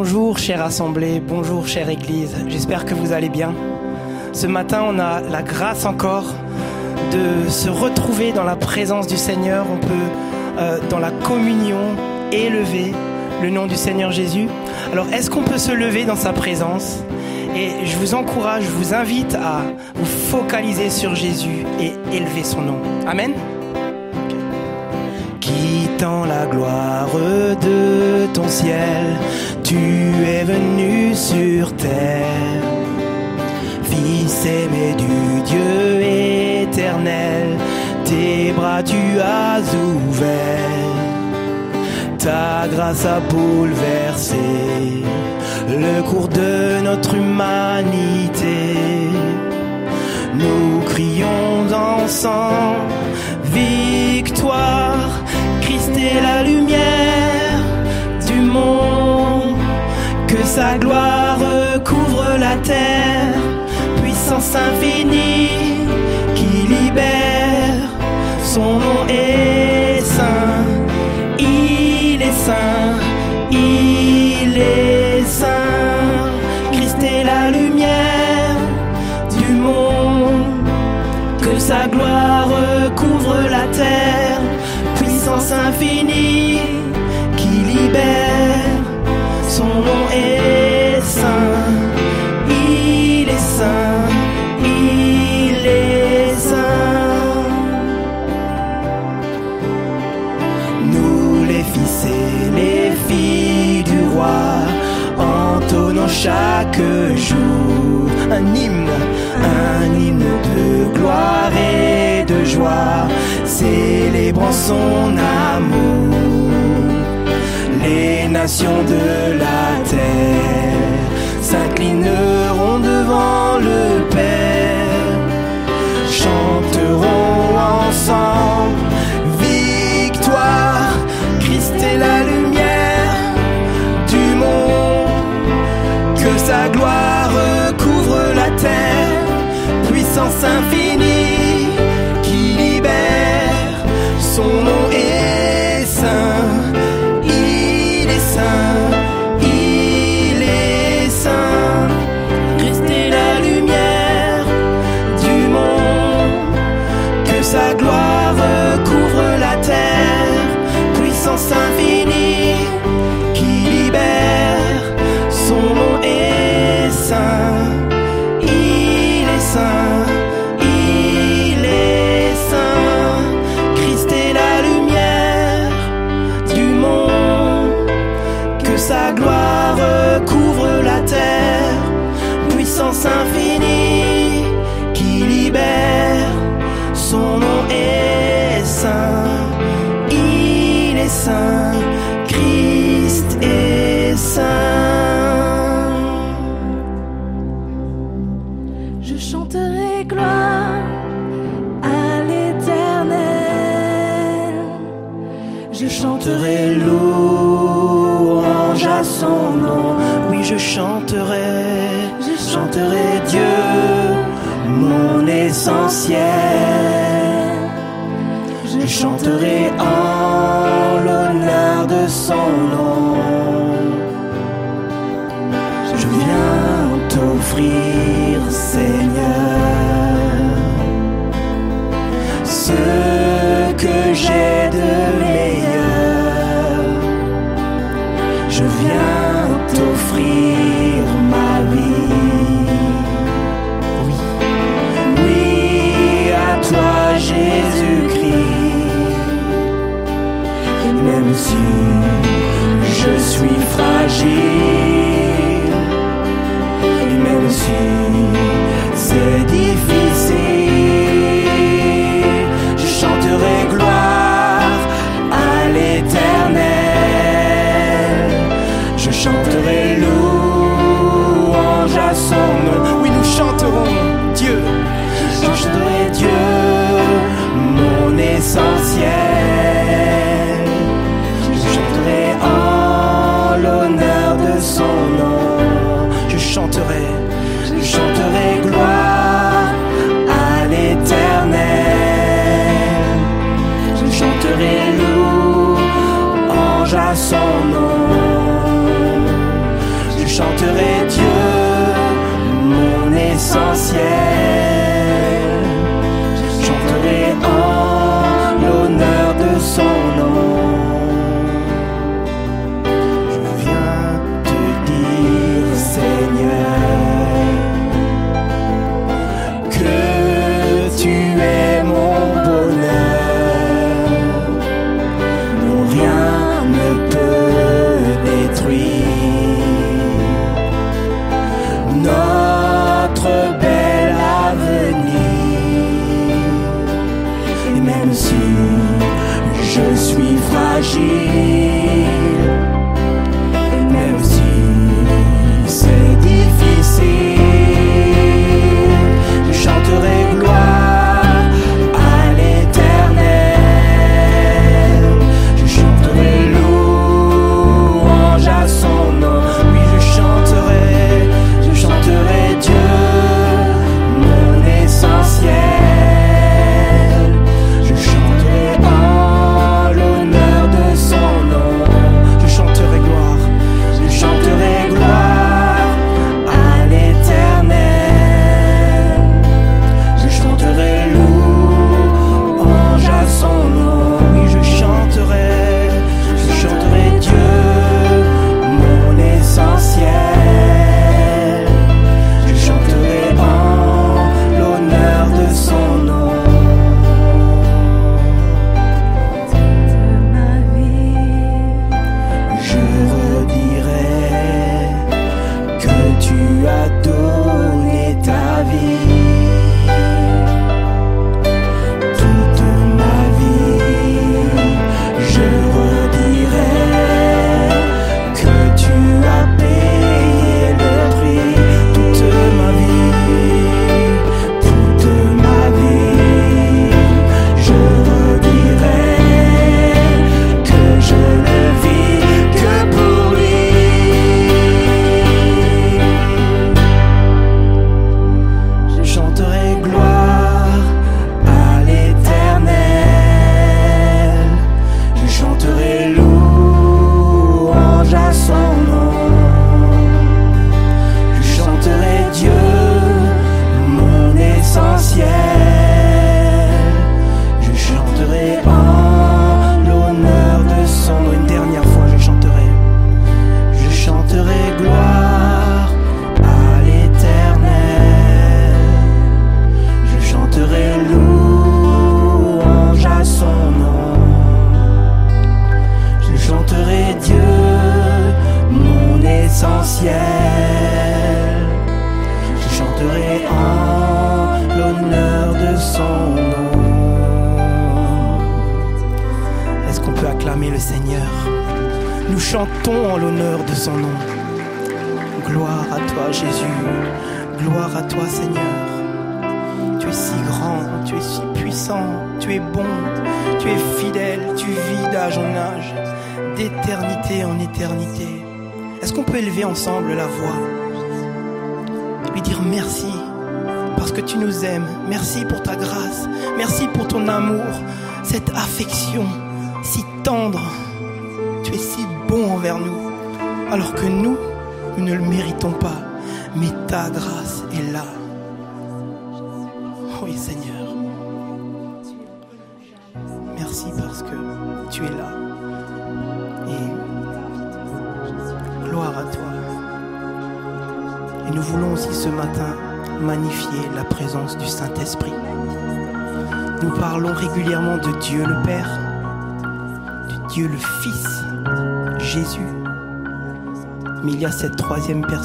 Bonjour chère assemblée, bonjour chère Église, j'espère que vous allez bien. Ce matin, on a la grâce encore de se retrouver dans la présence du Seigneur. On peut, euh, dans la communion, élever le nom du Seigneur Jésus. Alors, est-ce qu'on peut se lever dans sa présence? Et je vous encourage, je vous invite à vous focaliser sur Jésus et élever son nom. Amen. Quittant la gloire de ton ciel, tu es venu sur terre. Fils aimé du Dieu éternel, tes bras tu as ouverts. Ta grâce a bouleversé le cours de notre humanité. Nous crions ensemble, victoire, Christ est la lumière du monde, que sa gloire couvre la terre, puissance infinie qui libère, son nom est saint, il est saint, il est saint, Christ est la lumière du monde, que sa gloire couvre la terre, puissance infinie qui libère, nom est saint, il est saint, il est saint. Nous les fils et les filles du roi, entonnons chaque jour un hymne, un hymne de gloire et de joie, célébrant son amour. De la terre. S'inclineront devant le Père, chanteront ensemble. Victoire, Christ est la lumière du monde, que sa gloire couvre la terre, puissance infinie Christ est saint. Je chanterai gloire à l'éternel. Je chanterai louange à son nom. Oui, je chanterai, je chanterai Dieu, mon essentiel. Je chanterai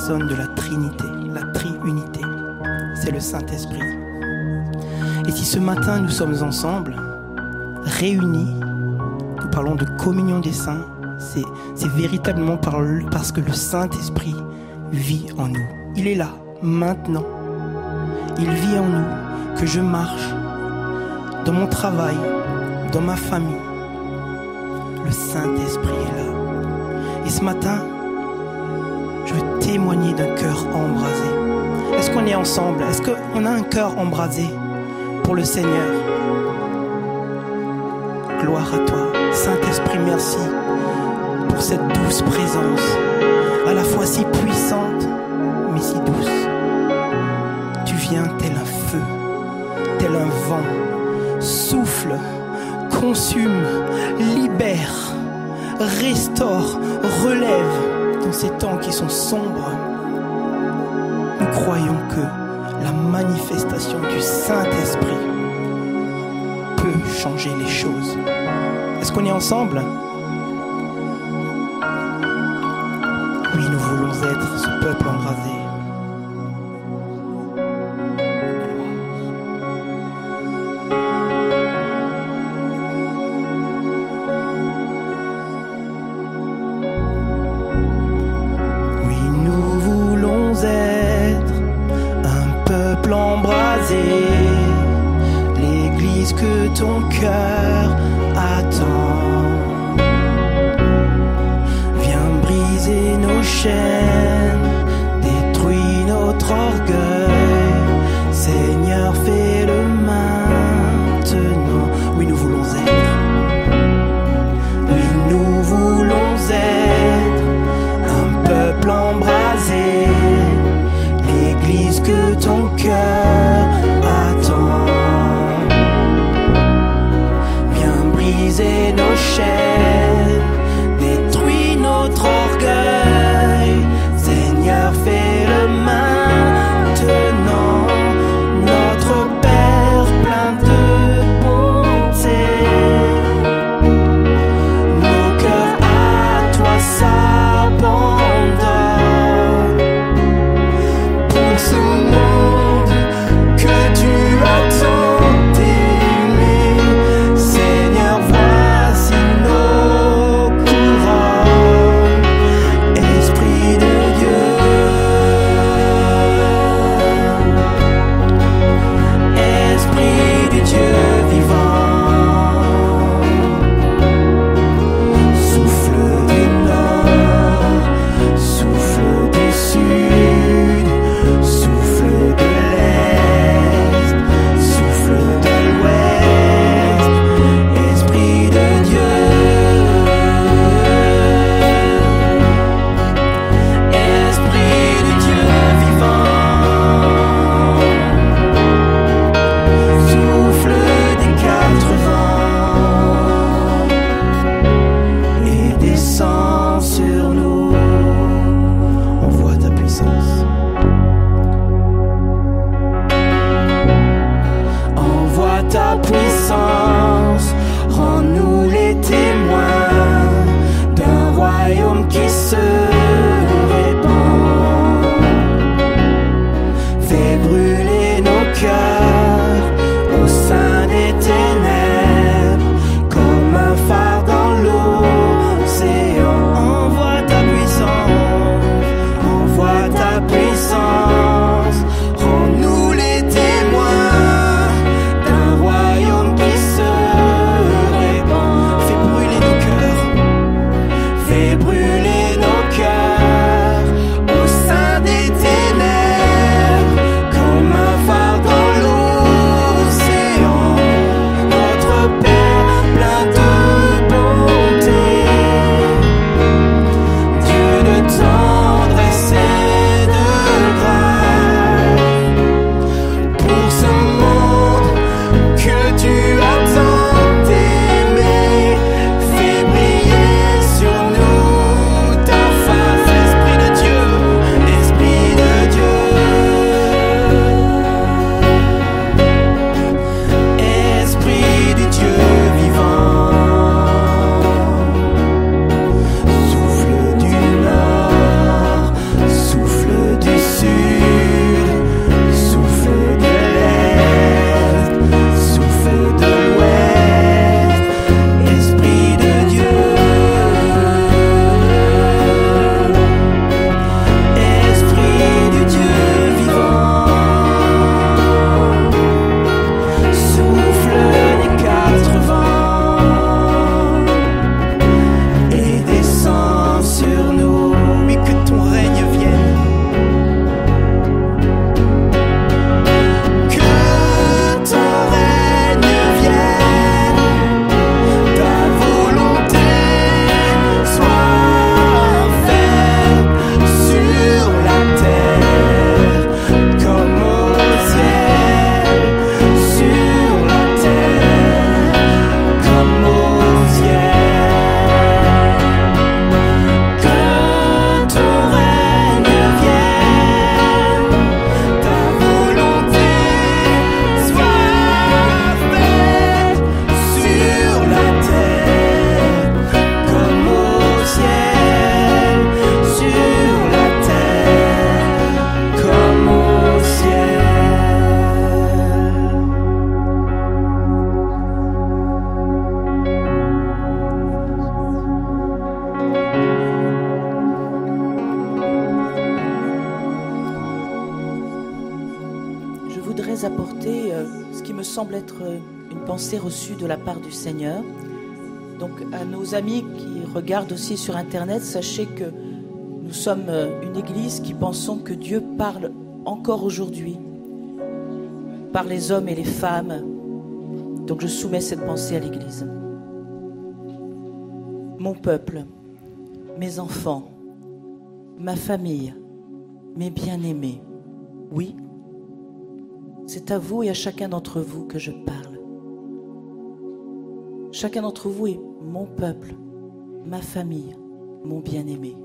de la Trinité, la triunité. C'est le Saint-Esprit. Et si ce matin nous sommes ensemble, réunis, nous parlons de communion des saints, c'est, véritablement par le- parce que le Saint-Esprit vit en nous. Il est là, maintenant. Il vit en nous, que je marche dans mon travail, dans ma famille. Le Saint-Esprit est là. Et ce matin, je veux témoigner d'un cœur embrasé. Est-ce qu'on est ensemble? Est-ce qu'on a un cœur embrasé pour le Seigneur? Gloire à toi. Saint-Esprit, merci pour cette douce présence, à la fois si puissante, mais si douce. Tu viens tel un feu, tel un vent, souffle, consume, libère, restaure, relève ces temps qui sont sombres. Nous croyons que la manifestation du Saint-Esprit peut changer les choses. Est-ce qu'on est ensemble? Oui, nous voulons être ce peuple embrasé. Amis qui regardent aussi sur Internet, sachez que nous sommes euh, une église qui pensons que Dieu parle encore aujourd'hui par les hommes et les femmes. Donc je soumets cette pensée à l'église. Mon peuple, mes enfants, ma famille, mes bien-aimés, oui, c'est à vous et à chacun d'entre vous que je parle. Chacun d'entre vous est mon peuple, ma famille, mon bien-aimé.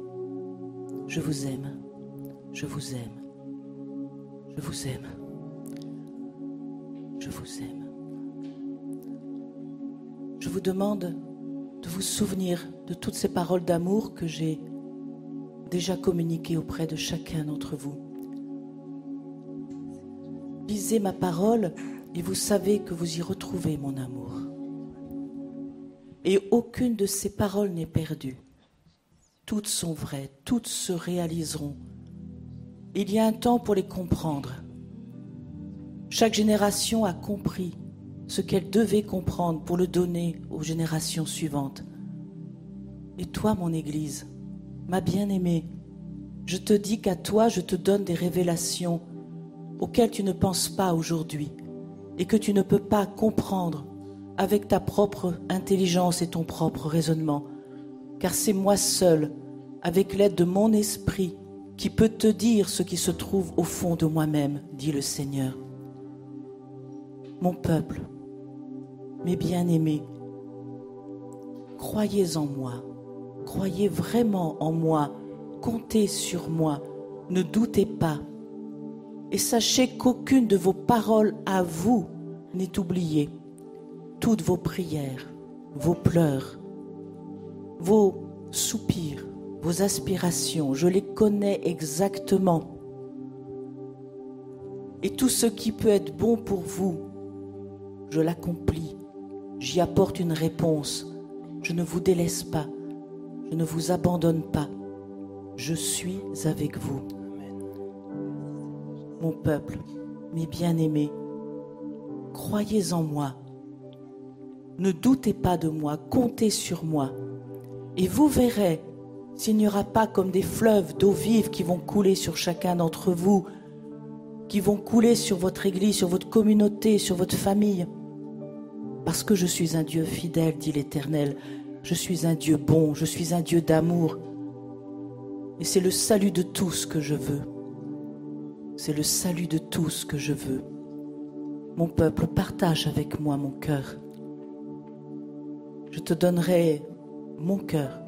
Je vous aime, je vous aime, je vous aime, je vous aime. Je vous demande de vous souvenir de toutes ces paroles d'amour que j'ai déjà communiquées auprès de chacun d'entre vous. Lisez ma parole et vous savez que vous y retrouvez mon amour. Et aucune de ces paroles n'est perdue. Toutes sont vraies, toutes se réaliseront. Il y a un temps pour les comprendre. Chaque génération a compris ce qu'elle devait comprendre pour le donner aux générations suivantes. Et toi, mon Église, ma bien-aimée, je te dis qu'à toi, je te donne des révélations auxquelles tu ne penses pas aujourd'hui et que tu ne peux pas comprendre avec ta propre intelligence et ton propre raisonnement, car c'est moi seul, avec l'aide de mon esprit, qui peut te dire ce qui se trouve au fond de moi-même, dit le Seigneur. Mon peuple, mes bien-aimés, croyez en moi, croyez vraiment en moi, comptez sur moi, ne doutez pas. Et sachez qu'aucune de vos paroles à vous n'est oubliée. Toutes vos prières, vos pleurs, vos soupirs, vos aspirations, je les connais exactement. Et tout ce qui peut être bon pour vous, je l'accomplis. J'y apporte une réponse. Je ne vous délaisse pas. Je ne vous abandonne pas. Je suis avec vous. Mon peuple, mes bien-aimés, croyez en moi. Ne doutez pas de moi, comptez sur moi. Et vous verrez s'il n'y aura pas comme des fleuves d'eau vive qui vont couler sur chacun d'entre vous, qui vont couler sur votre église, sur votre communauté, sur votre famille. Parce que je suis un Dieu fidèle, dit l'Éternel. Je suis un Dieu bon, je suis un Dieu d'amour. Et c'est le salut de tous que je veux. C'est le salut de tous que je veux. Mon peuple, partage avec moi mon cœur. Je te donnerai mon cœur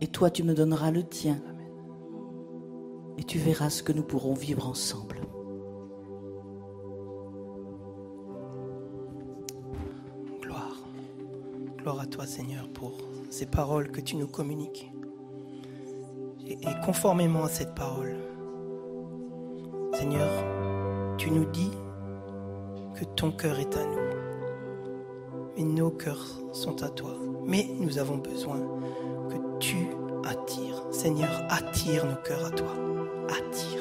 et toi tu me donneras le tien. Et tu verras ce que nous pourrons vivre ensemble. Gloire. Gloire à toi Seigneur pour ces paroles que tu nous communiques. Et, conformément à cette parole, Seigneur, tu nous dis que ton cœur est à nous. Et nos cœurs sont à toi. Mais nous avons besoin que tu attires. Seigneur, attire nos cœurs à toi. Attire.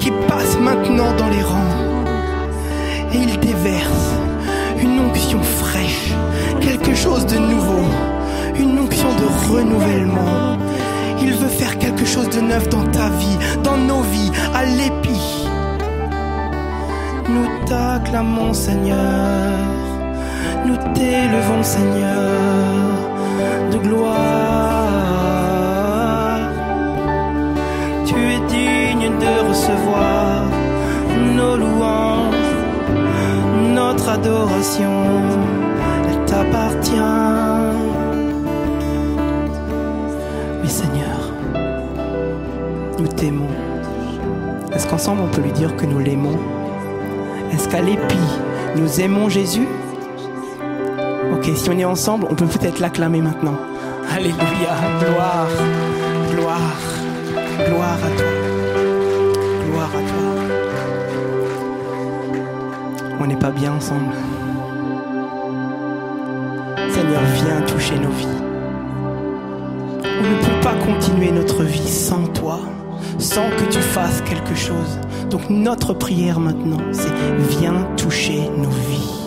Qui passe maintenant dans les rangs. Et il déverse une onction fraîche, quelque chose de nouveau, une onction de renouvellement. Il veut faire quelque chose de neuf dans ta vie, dans nos vies, à l'épi. Nous t'acclamons Seigneur, nous t'élevons Seigneur de gloire. Nos louanges, notre adoration, elle t'appartient. Oui Seigneur, nous t'aimons. Est-ce qu'ensemble on peut lui dire que nous l'aimons? Est-ce qu'à l'épi, nous aimons Jésus? Ok, si on est ensemble, on peut peut-être l'acclamer maintenant. Alléluia, gloire, gloire, gloire à toi. Pas bien ensemble. Seigneur, viens toucher nos vies. On ne peut pas continuer notre vie sans toi, sans que tu fasses quelque chose. Donc notre prière maintenant, c'est viens toucher nos vies.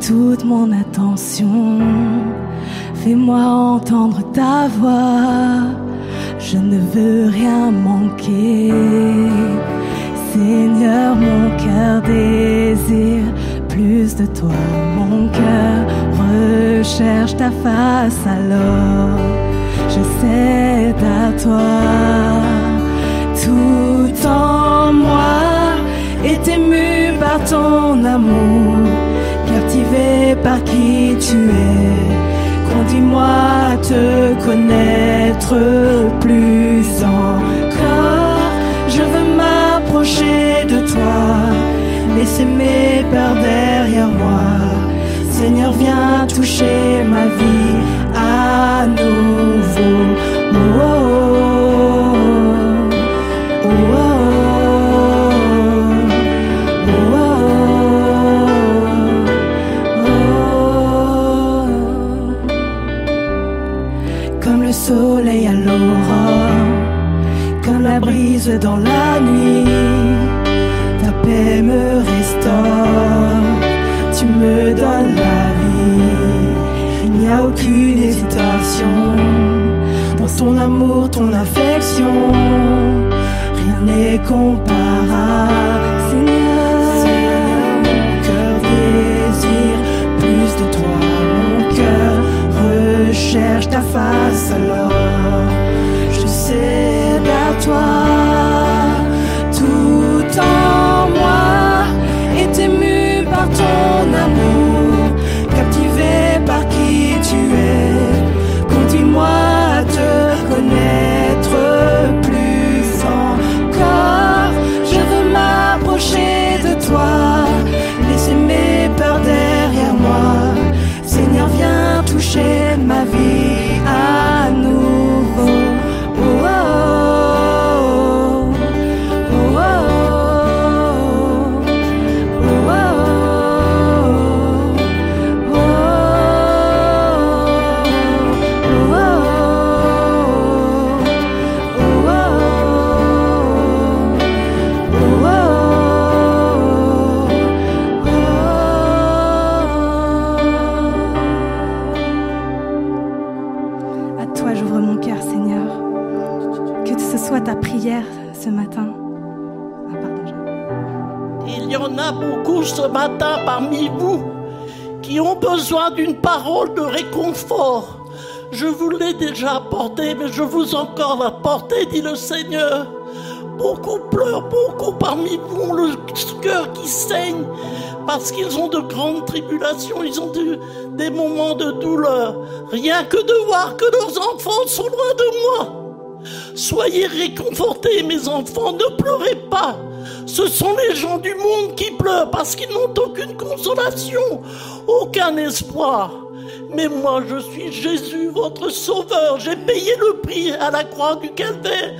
Toute mon attention. Fais-moi entendre ta voix, je ne veux rien manquer. Seigneur, mon cœur désire plus de toi. Mon cœur recherche ta face alors. Je cède à toi. Tout en moi est ému par ton tu es. Conduis-moi à te connaître plus encore. Je veux m'approcher de toi, laisser mes peurs derrière moi. Seigneur, viens toucher ma vie à nouveau. Dans la nuit, ta paix me restaure, tu me donnes la vie. Il n'y a aucune hésitation. Dans ton amour, ton affection, rien n'est comparable. Seigneur, mon cœur désire plus de toi, mon cœur recherche ta face alors je cède à toi d'une parole de réconfort. Je vous l'ai déjà apporté, mais je vous encore l'apporter, dit le Seigneur. Beaucoup pleurent, beaucoup parmi vous ont le cœur qui saigne parce qu'ils ont de grandes tribulations, ils ont des moments de douleur. Rien que de voir que leurs enfants sont loin de moi. Soyez réconfortés, mes enfants, ne pleurez pas. Ce sont les gens du monde qui pleurent parce qu'ils n'ont aucune consolation, aucun espoir. Mais moi, je suis Jésus, votre sauveur. J'ai payé le prix à la croix du calvaire.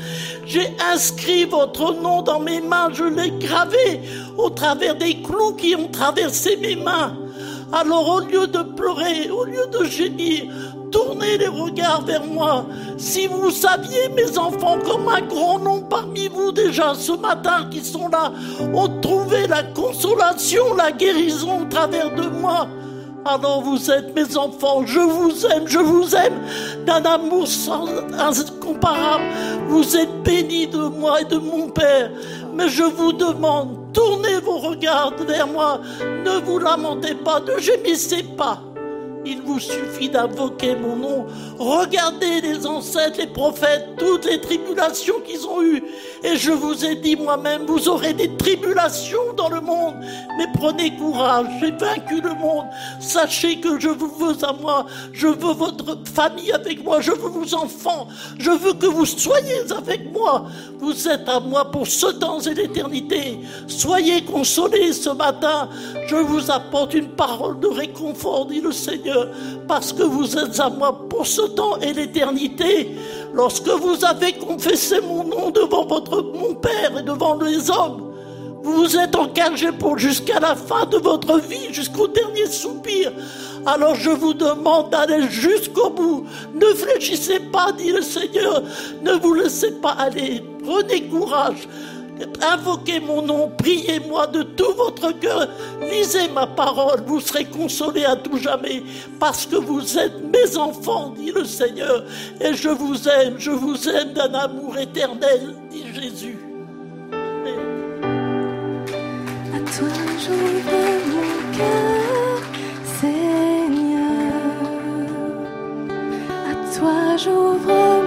J'ai inscrit votre nom dans mes mains. Je l'ai gravé au travers des clous qui ont traversé mes mains. Alors au lieu de pleurer, au lieu de gémir, tournez les regards vers moi. Si vous saviez, mes enfants, comme un grand nombre parmi vous déjà ce matin qui sont là, ont trouvé la consolation, la guérison au travers de moi. Alors vous êtes mes enfants, je vous aime, je vous aime d'un amour incomparable. Vous êtes bénis de moi et de mon Père. Mais je vous demande, tournez vos regards vers moi. Ne vous lamentez pas, ne gémissez pas. Il vous suffit d'invoquer mon nom. Regardez les ancêtres, les prophètes, toutes les tribulations qu'ils ont eues. Et je vous ai dit moi-même, vous aurez des tribulations dans le monde. Mais prenez courage, j'ai vaincu le monde. Sachez que je vous veux à moi. Je veux votre famille avec moi. Je veux vos enfants. Je veux que vous soyez avec moi. Vous êtes à moi pour ce temps et l'éternité. Soyez consolés ce matin. Je vous apporte une parole de réconfort, dit le Seigneur parce que vous êtes à moi pour ce temps et l'éternité. Lorsque vous avez confessé mon nom devant votre, mon Père et devant les hommes, vous vous êtes engagé pour jusqu'à la fin de votre vie, jusqu'au dernier soupir. Alors je vous demande d'aller jusqu'au bout. Ne fléchissez pas, dit le Seigneur. Ne vous laissez pas aller. Prenez courage. Invoquez mon nom, priez-moi de tout votre cœur, lisez ma parole, vous serez consolés à tout jamais, parce que vous êtes mes enfants, dit le Seigneur, et je vous aime, je vous aime d'un amour éternel, dit Jésus. À toi j'ouvre mon cœur, Seigneur. À toi j'ouvre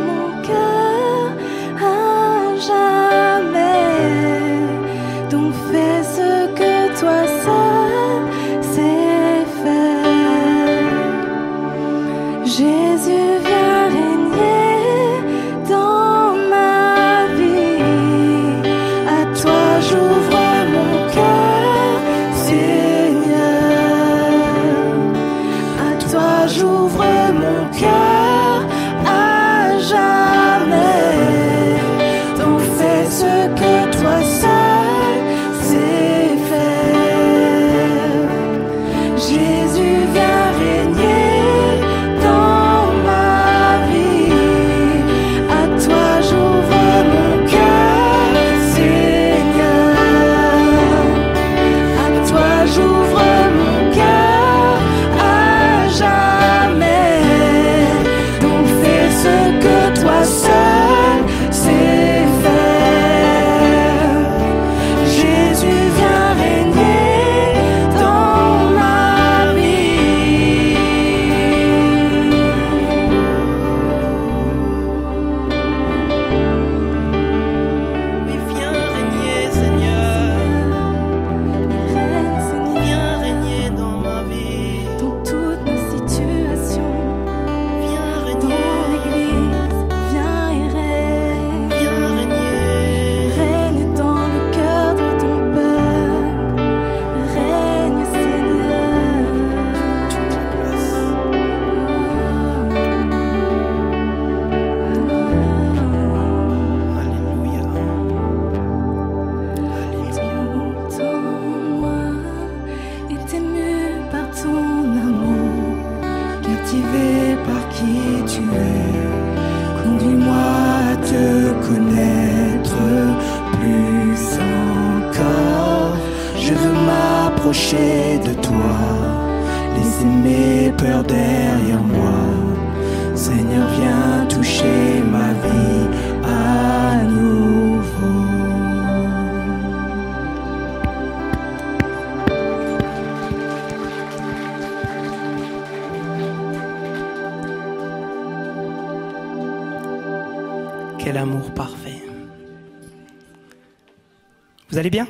allez bien?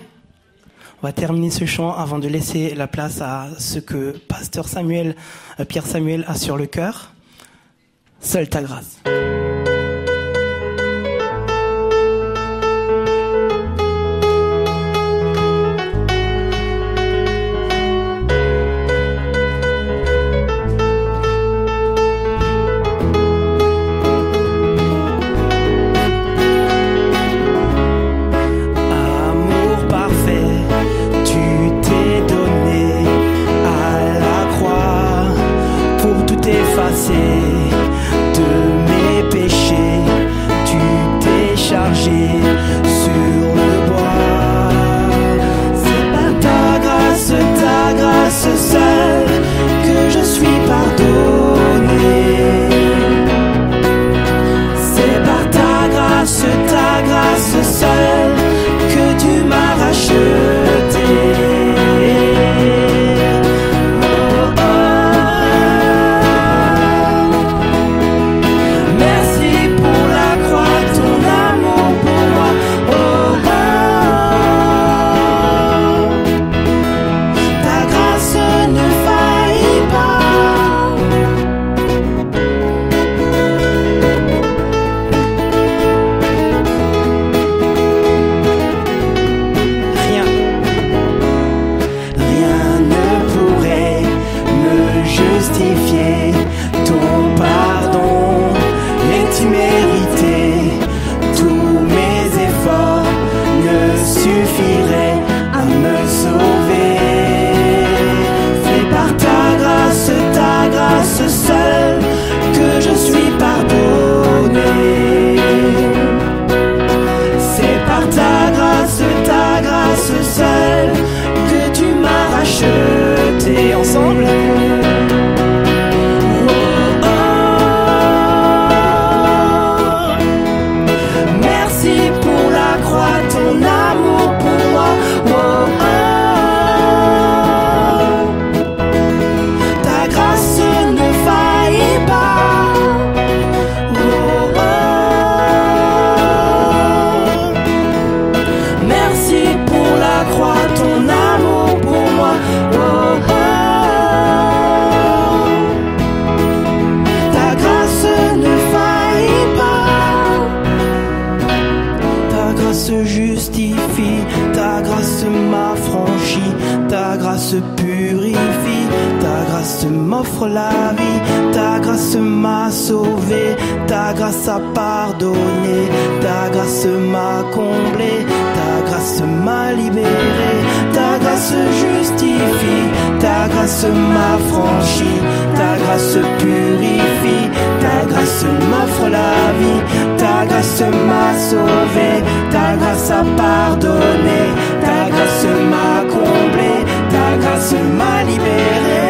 On va terminer ce chant avant de laisser la place à ce que pasteur Samuel, euh, Pierre Samuel a sur le cœur. Seule ta grâce. Ta grâce a pardonné, ta grâce m'a comblé, ta grâce m'a libéré, ta grâce justifie, ta grâce m'affranchit, ta grâce purifie, ta grâce m'offre la vie, ta grâce m'a sauvé, ta grâce a pardonné, ta grâce m'a comblé, ta grâce m'a libéré.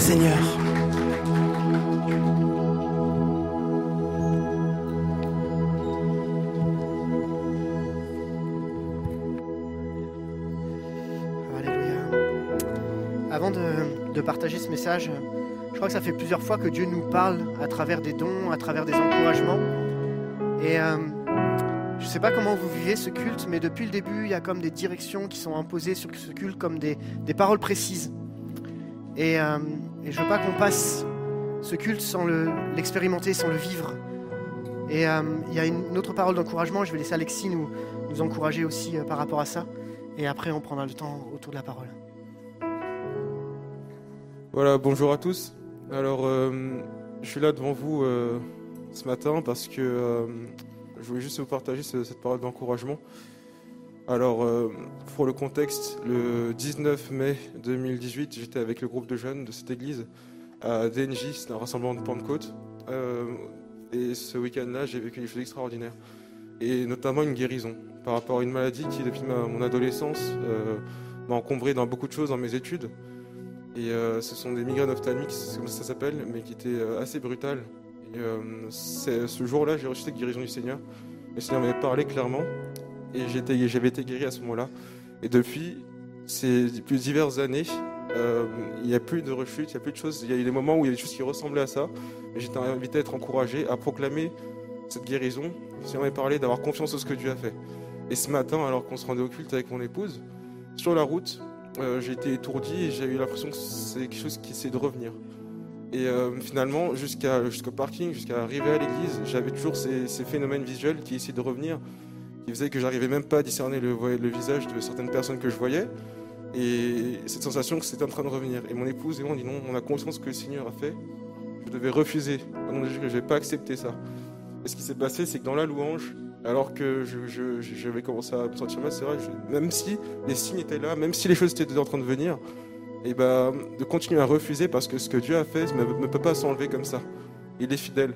Seigneur. Alléluia. Avant de, partager ce message, je crois que ça fait plusieurs fois que Dieu nous parle à travers des dons, à travers des encouragements. Et euh, je ne sais pas comment vous vivez ce culte, mais depuis le début, il y a comme des directions qui sont imposées sur ce culte, comme des, des paroles précises. Et, euh, et je veux pas qu'on passe ce culte sans le- l'expérimenter, sans le vivre. Et euh, il y a une autre parole d'encouragement, je vais laisser Alexis nous, encourager aussi euh, par rapport à ça. Et après, on prendra le temps autour de la parole. Voilà, bonjour à tous. Alors, euh, je suis là devant vous ce matin parce que je voulais juste vous partager ce- cette parole d'encouragement. Alors, euh, pour le contexte, le 19 mai 2018, j'étais avec le groupe de jeunes de cette église à DNJ, c'est un rassemblement de Pentecôte. Euh, et ce week-end-là, j'ai vécu des choses extraordinaires. Et notamment une guérison par rapport à une maladie qui, depuis mon adolescence, euh, m'a encombré dans beaucoup de choses dans mes études. Et ce sont des migraines ophtalmiques, c'est comme ça s'appelle, mais qui étaient assez brutales. Et ce jour-là, j'ai reçu cette guérison du Seigneur. Le Seigneur m'avait parlé clairement. Et j'avais été guéri à ce moment-là. Et depuis ces plus diverses années, euh, il n'y a plus de rechute, il n'y a plus de choses. Il y a eu des moments où il y a des choses qui ressemblaient à ça. J'étais invité à être encouragé à proclamer cette guérison. Le Seigneur m'avait parlé d'avoir confiance en ce que Dieu a fait. Et ce matin, alors qu'on se rendait au culte avec mon épouse, sur la route, euh, j'ai été étourdi et j'ai eu l'impression que c'est quelque chose qui essaie de revenir. Et euh, finalement, jusqu'au parking, jusqu'à arriver à l'église, j'avais toujours ces, ces phénomènes visuels qui essayaient de revenir, qui faisaient que j'arrivais même pas à discerner le, visage de certaines personnes que je voyais. Et cette sensation que c'était en train de revenir. Et mon épouse et moi, on dit non, on a conscience que le Seigneur a fait. Je devais refuser. Je ne vais pas accepter ça. Et ce qui s'est passé, c'est que dans la louange, alors que je, je- commencé à me sentir mal, c'est vrai, même si les signes étaient là, même si les choses étaient en train de venir, et ben, de continuer à refuser parce que ce que Dieu a fait ne peut pas s'enlever comme ça. Il est fidèle.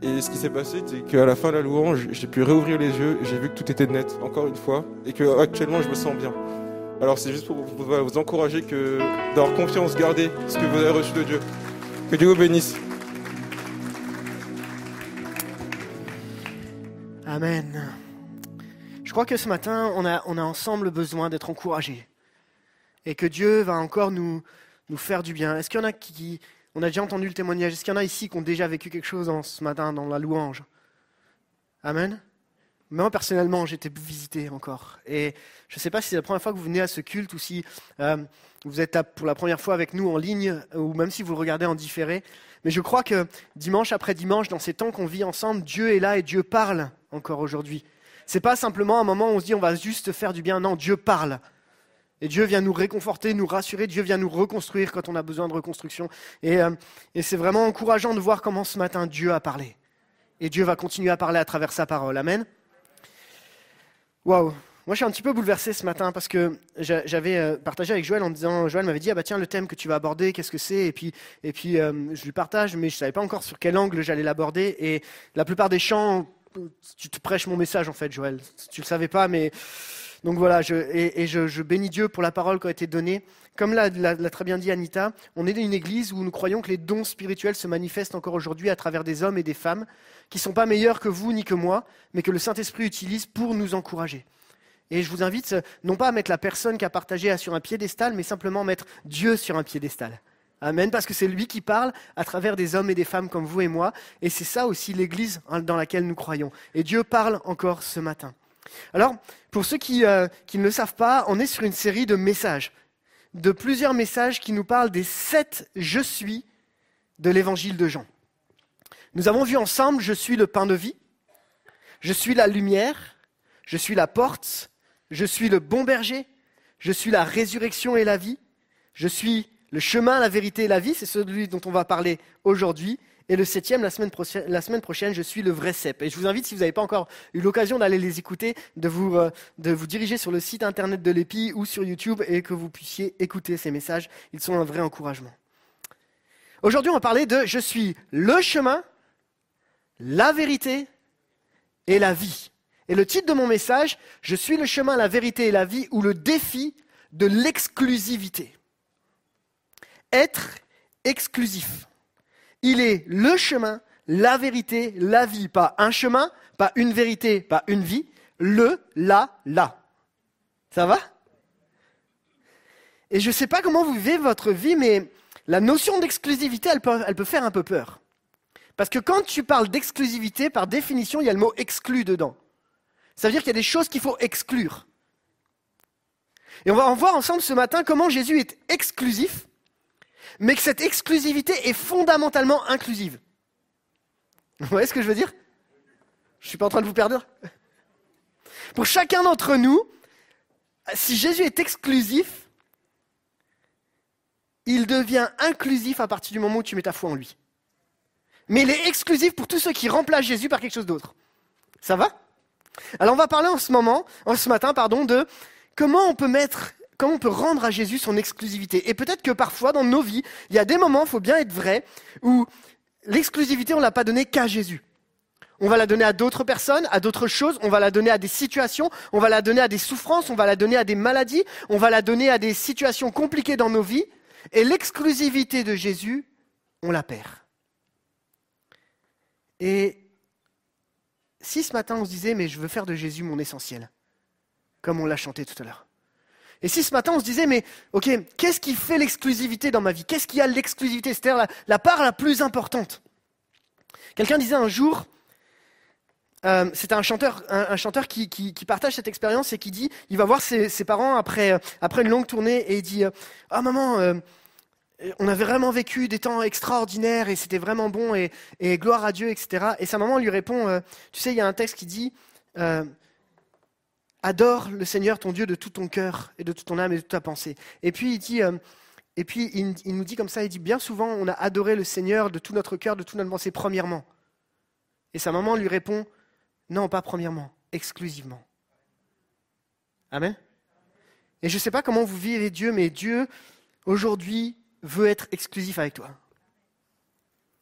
Et ce qui s'est passé, c'est qu'à la fin de la louange, j'ai pu réouvrir les yeux, j'ai vu que tout était net, encore une fois, et que actuellement je me sens bien. Alors c'est juste pour vous encourager que d'avoir confiance, gardez ce que vous avez reçu de Dieu. Que Dieu vous bénisse. Amen. Je crois que ce matin, on a, on a ensemble besoin d'être encouragés. Et que Dieu va encore nous, nous faire du bien. Est-ce qu'il y en a qui. On a déjà entendu le témoignage. Est-ce qu'il y en a ici qui ont déjà vécu quelque chose ce matin dans la louange? Amen. Moi, personnellement, j'ai été visité encore. Et je ne sais pas si c'est la première fois que vous venez à ce culte ou si euh, vous êtes pour la première fois avec nous en ligne ou même si vous le regardez en différé. Mais je crois que dimanche après dimanche, dans ces temps qu'on vit ensemble, Dieu est là et Dieu parle encore aujourd'hui. C'est pas simplement un moment où on se dit on va juste faire du bien. Non, Dieu parle. Et Dieu vient nous réconforter, nous rassurer. Dieu vient nous reconstruire quand on a besoin de reconstruction. Et, euh, et c'est vraiment encourageant de voir comment ce matin Dieu a parlé. Et Dieu va continuer à parler à travers sa parole. Amen. Waouh. Moi, je suis un petit peu bouleversé ce matin parce que j'a- j'avais euh, partagé avec Joël en disant, Joël m'avait dit, ah bah tiens, le thème que tu vas aborder, qu'est-ce que c'est? Et puis, et puis euh, je lui partage, mais je savais pas encore sur quel angle j'allais l'aborder. Et la plupart des chants, tu te prêches mon message en fait, Joël. Tu le savais pas, mais donc voilà. Je, et je, bénis Dieu pour la parole qui a été donnée. Comme l'a, très bien dit Anita, on est une église où nous croyons que les dons spirituels se manifestent encore aujourd'hui à travers des hommes et des femmes qui sont pas meilleurs que vous ni que moi, mais que le Saint-Esprit utilise pour nous encourager. Et je vous invite non pas à mettre la personne qui a partagé sur un piédestal, mais simplement mettre Dieu sur un piédestal. Amen, parce que c'est lui qui parle à travers des hommes et des femmes comme vous et moi. Et c'est ça aussi l'Église dans laquelle nous croyons. Et Dieu parle encore ce matin. Alors, pour ceux qui, euh, qui ne le savent pas, on est sur une série de messages, de plusieurs messages qui nous parlent des sept je suis de l'évangile de Jean. Nous avons vu ensemble je suis le pain de vie, je suis la lumière, je suis la porte, je suis le bon berger, je suis la résurrection et la vie, je suis le chemin, la vérité et la vie, c'est celui dont on va parler aujourd'hui. Et le septième, la semaine, prochaine, la semaine prochaine, je suis le vrai cep. Et je vous invite, si vous n'avez pas encore eu l'occasion d'aller les écouter, de vous, euh, de vous diriger sur le site internet de l'EPI ou sur YouTube et que vous puissiez écouter ces messages. Ils sont un vrai encouragement. Aujourd'hui, on va parler de je suis le chemin, la vérité et la vie. Et le titre de mon message, Je suis le chemin, la vérité et la vie, ou le défi de l'exclusivité. Être exclusif. Il est le chemin, la vérité, la vie. Pas un chemin, pas une vérité, pas une vie. Le, la, la. Ça va? Et je ne sais pas comment vous vivez votre vie, mais la notion d'exclusivité, elle peut, elle peut faire un peu peur. Parce que quand tu parles d'exclusivité, par définition, il y a le mot exclu dedans. Ça veut dire qu'il y a des choses qu'il faut exclure. Et on va en voir ensemble ce matin comment Jésus est exclusif, mais que cette exclusivité est fondamentalement inclusive. Vous voyez ce que je veux dire? Je ne suis pas en train de vous perdre. Pour chacun d'entre nous, si Jésus est exclusif, il devient inclusif à partir du moment où tu mets ta foi en lui. Mais il est exclusif pour tous ceux qui remplacent Jésus par quelque chose d'autre. Ça va? Alors on va parler en ce moment, en ce matin, pardon, de comment on peut mettre, comment on peut rendre à Jésus son exclusivité? Et peut-être que parfois dans nos vies, il y a des moments, il faut bien être vrai, où l'exclusivité on l'a pas donnée qu'à Jésus. On va la donner à d'autres personnes, à d'autres choses, on va la donner à des situations, on va la donner à des souffrances, on va la donner à des maladies, on va la donner à des situations compliquées dans nos vies. Et l'exclusivité de Jésus, on la perd. Et si ce matin on se disait, mais je veux faire de Jésus mon essentiel, comme on l'a chanté tout à l'heure. Et si ce matin on se disait, mais ok, qu'est-ce qui fait l'exclusivité dans ma vie? Qu'est-ce qui a l'exclusivité? C'est-à-dire la, part la plus importante. Quelqu'un disait un jour, euh, c'est un chanteur, un, chanteur qui, partage cette expérience et qui dit, il va voir ses, parents après, euh, après une longue tournée et il dit, euh, ah maman, on avait vraiment vécu des temps extraordinaires et c'était vraiment bon et, gloire à Dieu, etc. Et sa maman lui répond, tu sais, il y a un texte qui dit, adore le Seigneur ton Dieu de tout ton cœur et de toute ton âme et de toute ta pensée. Et puis il dit, et puis il, il nous dit comme ça, il dit, bien souvent on a adoré le Seigneur de tout notre cœur, de toute notre pensée, premièrement. Et sa maman lui répond, non, pas premièrement, exclusivement. Amen. Et je ne sais pas comment vous vivez Dieu, mais Dieu, aujourd'hui, veut être exclusif avec toi.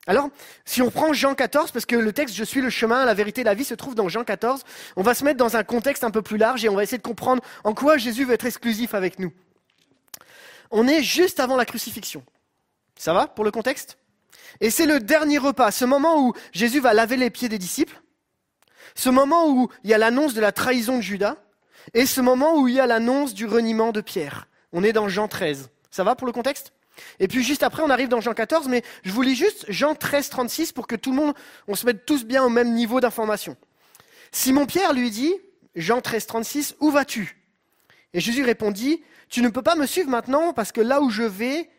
Alors, si on prend Jean 14, parce que le texte Je suis le chemin, la vérité, la vie se trouve dans Jean 14, on va se mettre dans un contexte un peu plus large et on va essayer de comprendre en quoi Jésus veut être exclusif avec nous. On est juste avant la crucifixion. Ça va pour le contexte? Et c'est le dernier repas, ce moment où Jésus va laver les pieds des disciples ce moment où il y a l'annonce de la trahison de Judas et ce moment où il y a l'annonce du reniement de Pierre. On est dans Jean 13. Ça va pour le contexte? Et puis juste après, on arrive dans Jean 14, mais je vous lis juste Jean 13, 36 pour que tout le monde, on se mette tous bien au même niveau d'information. Simon Pierre lui dit, Jean 13, 36, Où vas-tu? Et Jésus répondit, Tu ne peux pas me suivre maintenant parce que là où je vais,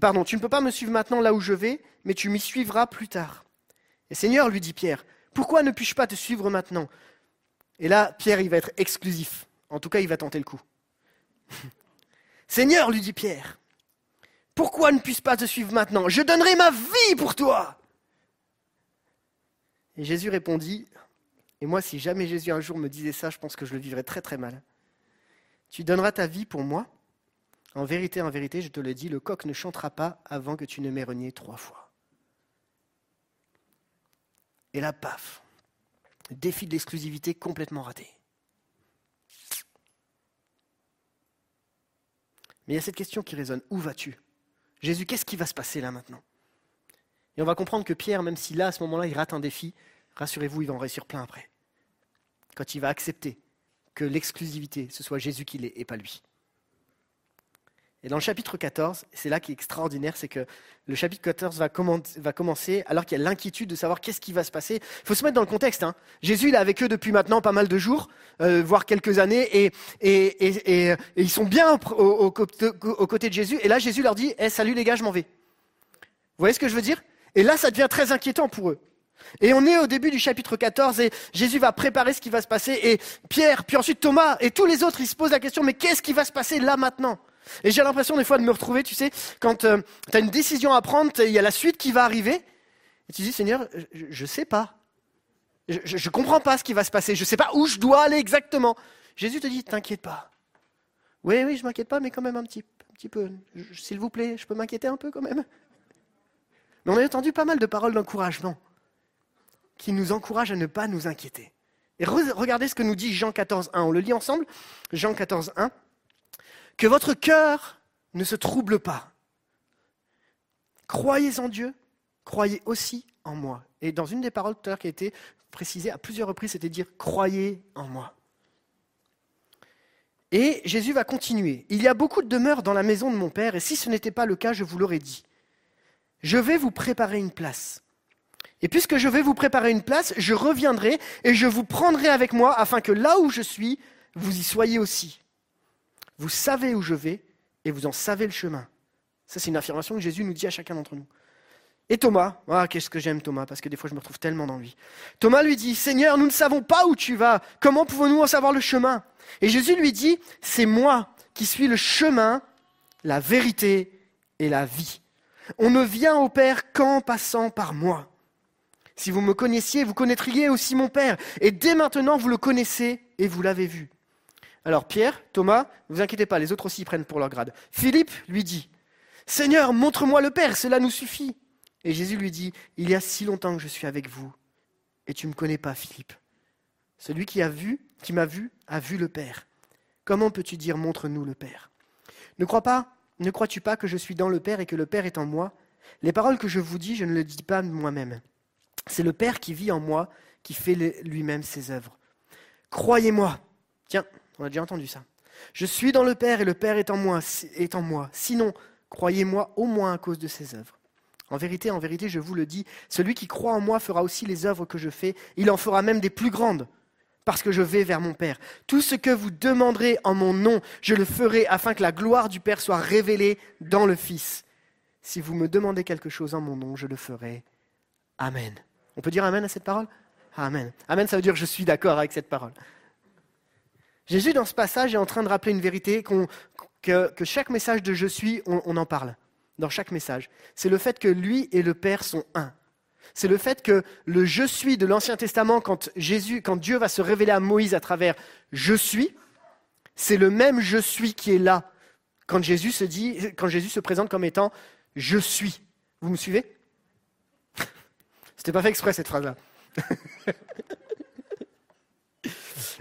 pardon, tu ne peux pas me suivre maintenant là où je vais, mais tu m'y suivras plus tard. Et Seigneur, lui dit Pierre, pourquoi ne puis-je pas te suivre maintenant? Et là, Pierre, il va être exclusif. En tout cas, il va tenter le coup. Seigneur, lui dit Pierre, pourquoi ne puis-je pas te suivre maintenant? Je donnerai ma vie pour toi. Et Jésus répondit, et moi, si jamais Jésus un jour me disait ça, je pense que je le vivrais très très mal. Tu donneras ta vie pour moi? En vérité, en vérité, je te le dis, le coq ne chantera pas avant que tu ne m'aies renié trois fois. Et là, paf, défi de l'exclusivité complètement raté. Mais il y a cette question qui résonne. Où vas-tu? Jésus, qu'est-ce qui va se passer là maintenant? Et on va comprendre que Pierre, même si là, à ce moment-là, il rate un défi, rassurez-vous, il va en réussir plein après. Quand il va accepter que l'exclusivité, ce soit Jésus qui l'est et pas lui. Et dans le chapitre 14, c'est là qui est extraordinaire, c'est que le chapitre 14 va, commencer alors qu'il y a l'inquiétude de savoir qu'est-ce qui va se passer. Il faut se mettre dans le contexte. Hein. Jésus, il est avec eux depuis maintenant pas mal de jours, euh, voire quelques années, et, ils sont bien aux côtés de Jésus. Et là, Jésus leur dit, eh, salut les gars, je m'en vais. Vous voyez ce que je veux dire? Et là, ça devient très inquiétant pour eux. Et on est au début du chapitre 14 et Jésus va préparer ce qui va se passer et Pierre, puis ensuite Thomas et tous les autres, ils se posent la question, mais qu'est-ce qui va se passer là maintenant? Et j'ai l'impression des fois de me retrouver, tu sais, quand euh, tu as une décision à prendre, il y a la suite qui va arriver, et tu dis, Seigneur, je ne sais pas. Je ne comprends pas ce qui va se passer. Je ne sais pas où je dois aller exactement. Jésus te dit, t'inquiète pas. Oui, oui, je m'inquiète pas, mais quand même un petit, un petit peu. S'il vous plaît, je peux m'inquiéter un peu quand même. Mais on a entendu pas mal de paroles d'encouragement qui nous encouragent à ne pas nous inquiéter. Et regardez ce que nous dit Jean 14.1. On le lit ensemble Jean 14.1. Que votre cœur ne se trouble pas. Croyez en Dieu, croyez aussi en moi. Et dans une des paroles tout à l'heure qui a été précisée à plusieurs reprises, c'était dire croyez en moi. Et Jésus va continuer. Il y a beaucoup de demeures dans la maison de mon Père, et si ce n'était pas le cas, je vous l'aurais dit. Je vais vous préparer une place. Et puisque je vais vous préparer une place, je reviendrai et je vous prendrai avec moi afin que là où je suis, vous y soyez aussi. Vous savez où je vais et vous en savez le chemin. Ça, c'est une affirmation que Jésus nous dit à chacun d'entre nous. Et Thomas, ah, qu'est-ce que j'aime Thomas, parce que des fois je me retrouve tellement dans lui. Thomas lui dit, Seigneur, nous ne savons pas où tu vas, comment pouvons-nous en savoir le chemin? Et Jésus lui dit, c'est moi qui suis le chemin, la vérité et la vie. On ne vient au Père qu'en passant par moi. Si vous me connaissiez, vous connaîtriez aussi mon Père. Et dès maintenant, vous le connaissez et vous l'avez vu. Alors Pierre, Thomas, ne vous inquiétez pas, les autres aussi prennent pour leur grade. Philippe lui dit, Seigneur, montre-moi le Père, cela nous suffit. Et Jésus lui dit, Il y a si longtemps que je suis avec vous, et tu ne me connais pas, Philippe. Celui qui a vu, qui m'a vu, a vu le Père. Comment peux-tu dire montre-nous le Père? Ne crois pas, ne crois-tu pas que je suis dans le Père et que le Père est en moi? Les paroles que je vous dis, je ne le dis pas moi-même. C'est le Père qui vit en moi, qui fait lui-même ses œuvres. Croyez-moi. Tiens, on a déjà entendu ça. Je suis dans le Père et le Père est en moi, est en moi. Sinon, croyez-moi au moins à cause de ses œuvres. En vérité, en vérité, je vous le dis, celui qui croit en moi fera aussi les œuvres que je fais, il en fera même des plus grandes, parce que je vais vers mon Père. Tout ce que vous demanderez en mon nom, je le ferai afin que la gloire du Père soit révélée dans le Fils. Si vous me demandez quelque chose en mon nom, je le ferai. Amen. On peut dire Amen à cette parole? Amen. Amen, ça veut dire je suis d'accord avec cette parole. Jésus, dans ce passage, est en train de rappeler une vérité que, chaque message de je suis, on, en parle. Dans chaque message. C'est le fait que lui et le Père sont un. C'est le fait que le je suis de l'Ancien Testament, quand, Jésus, quand Dieu va se révéler à Moïse à travers je suis, c'est le même je suis qui est là quand Jésus se dit, quand Jésus se présente comme étant je suis. Vous me suivez? C'était pas fait exprès cette phrase-là.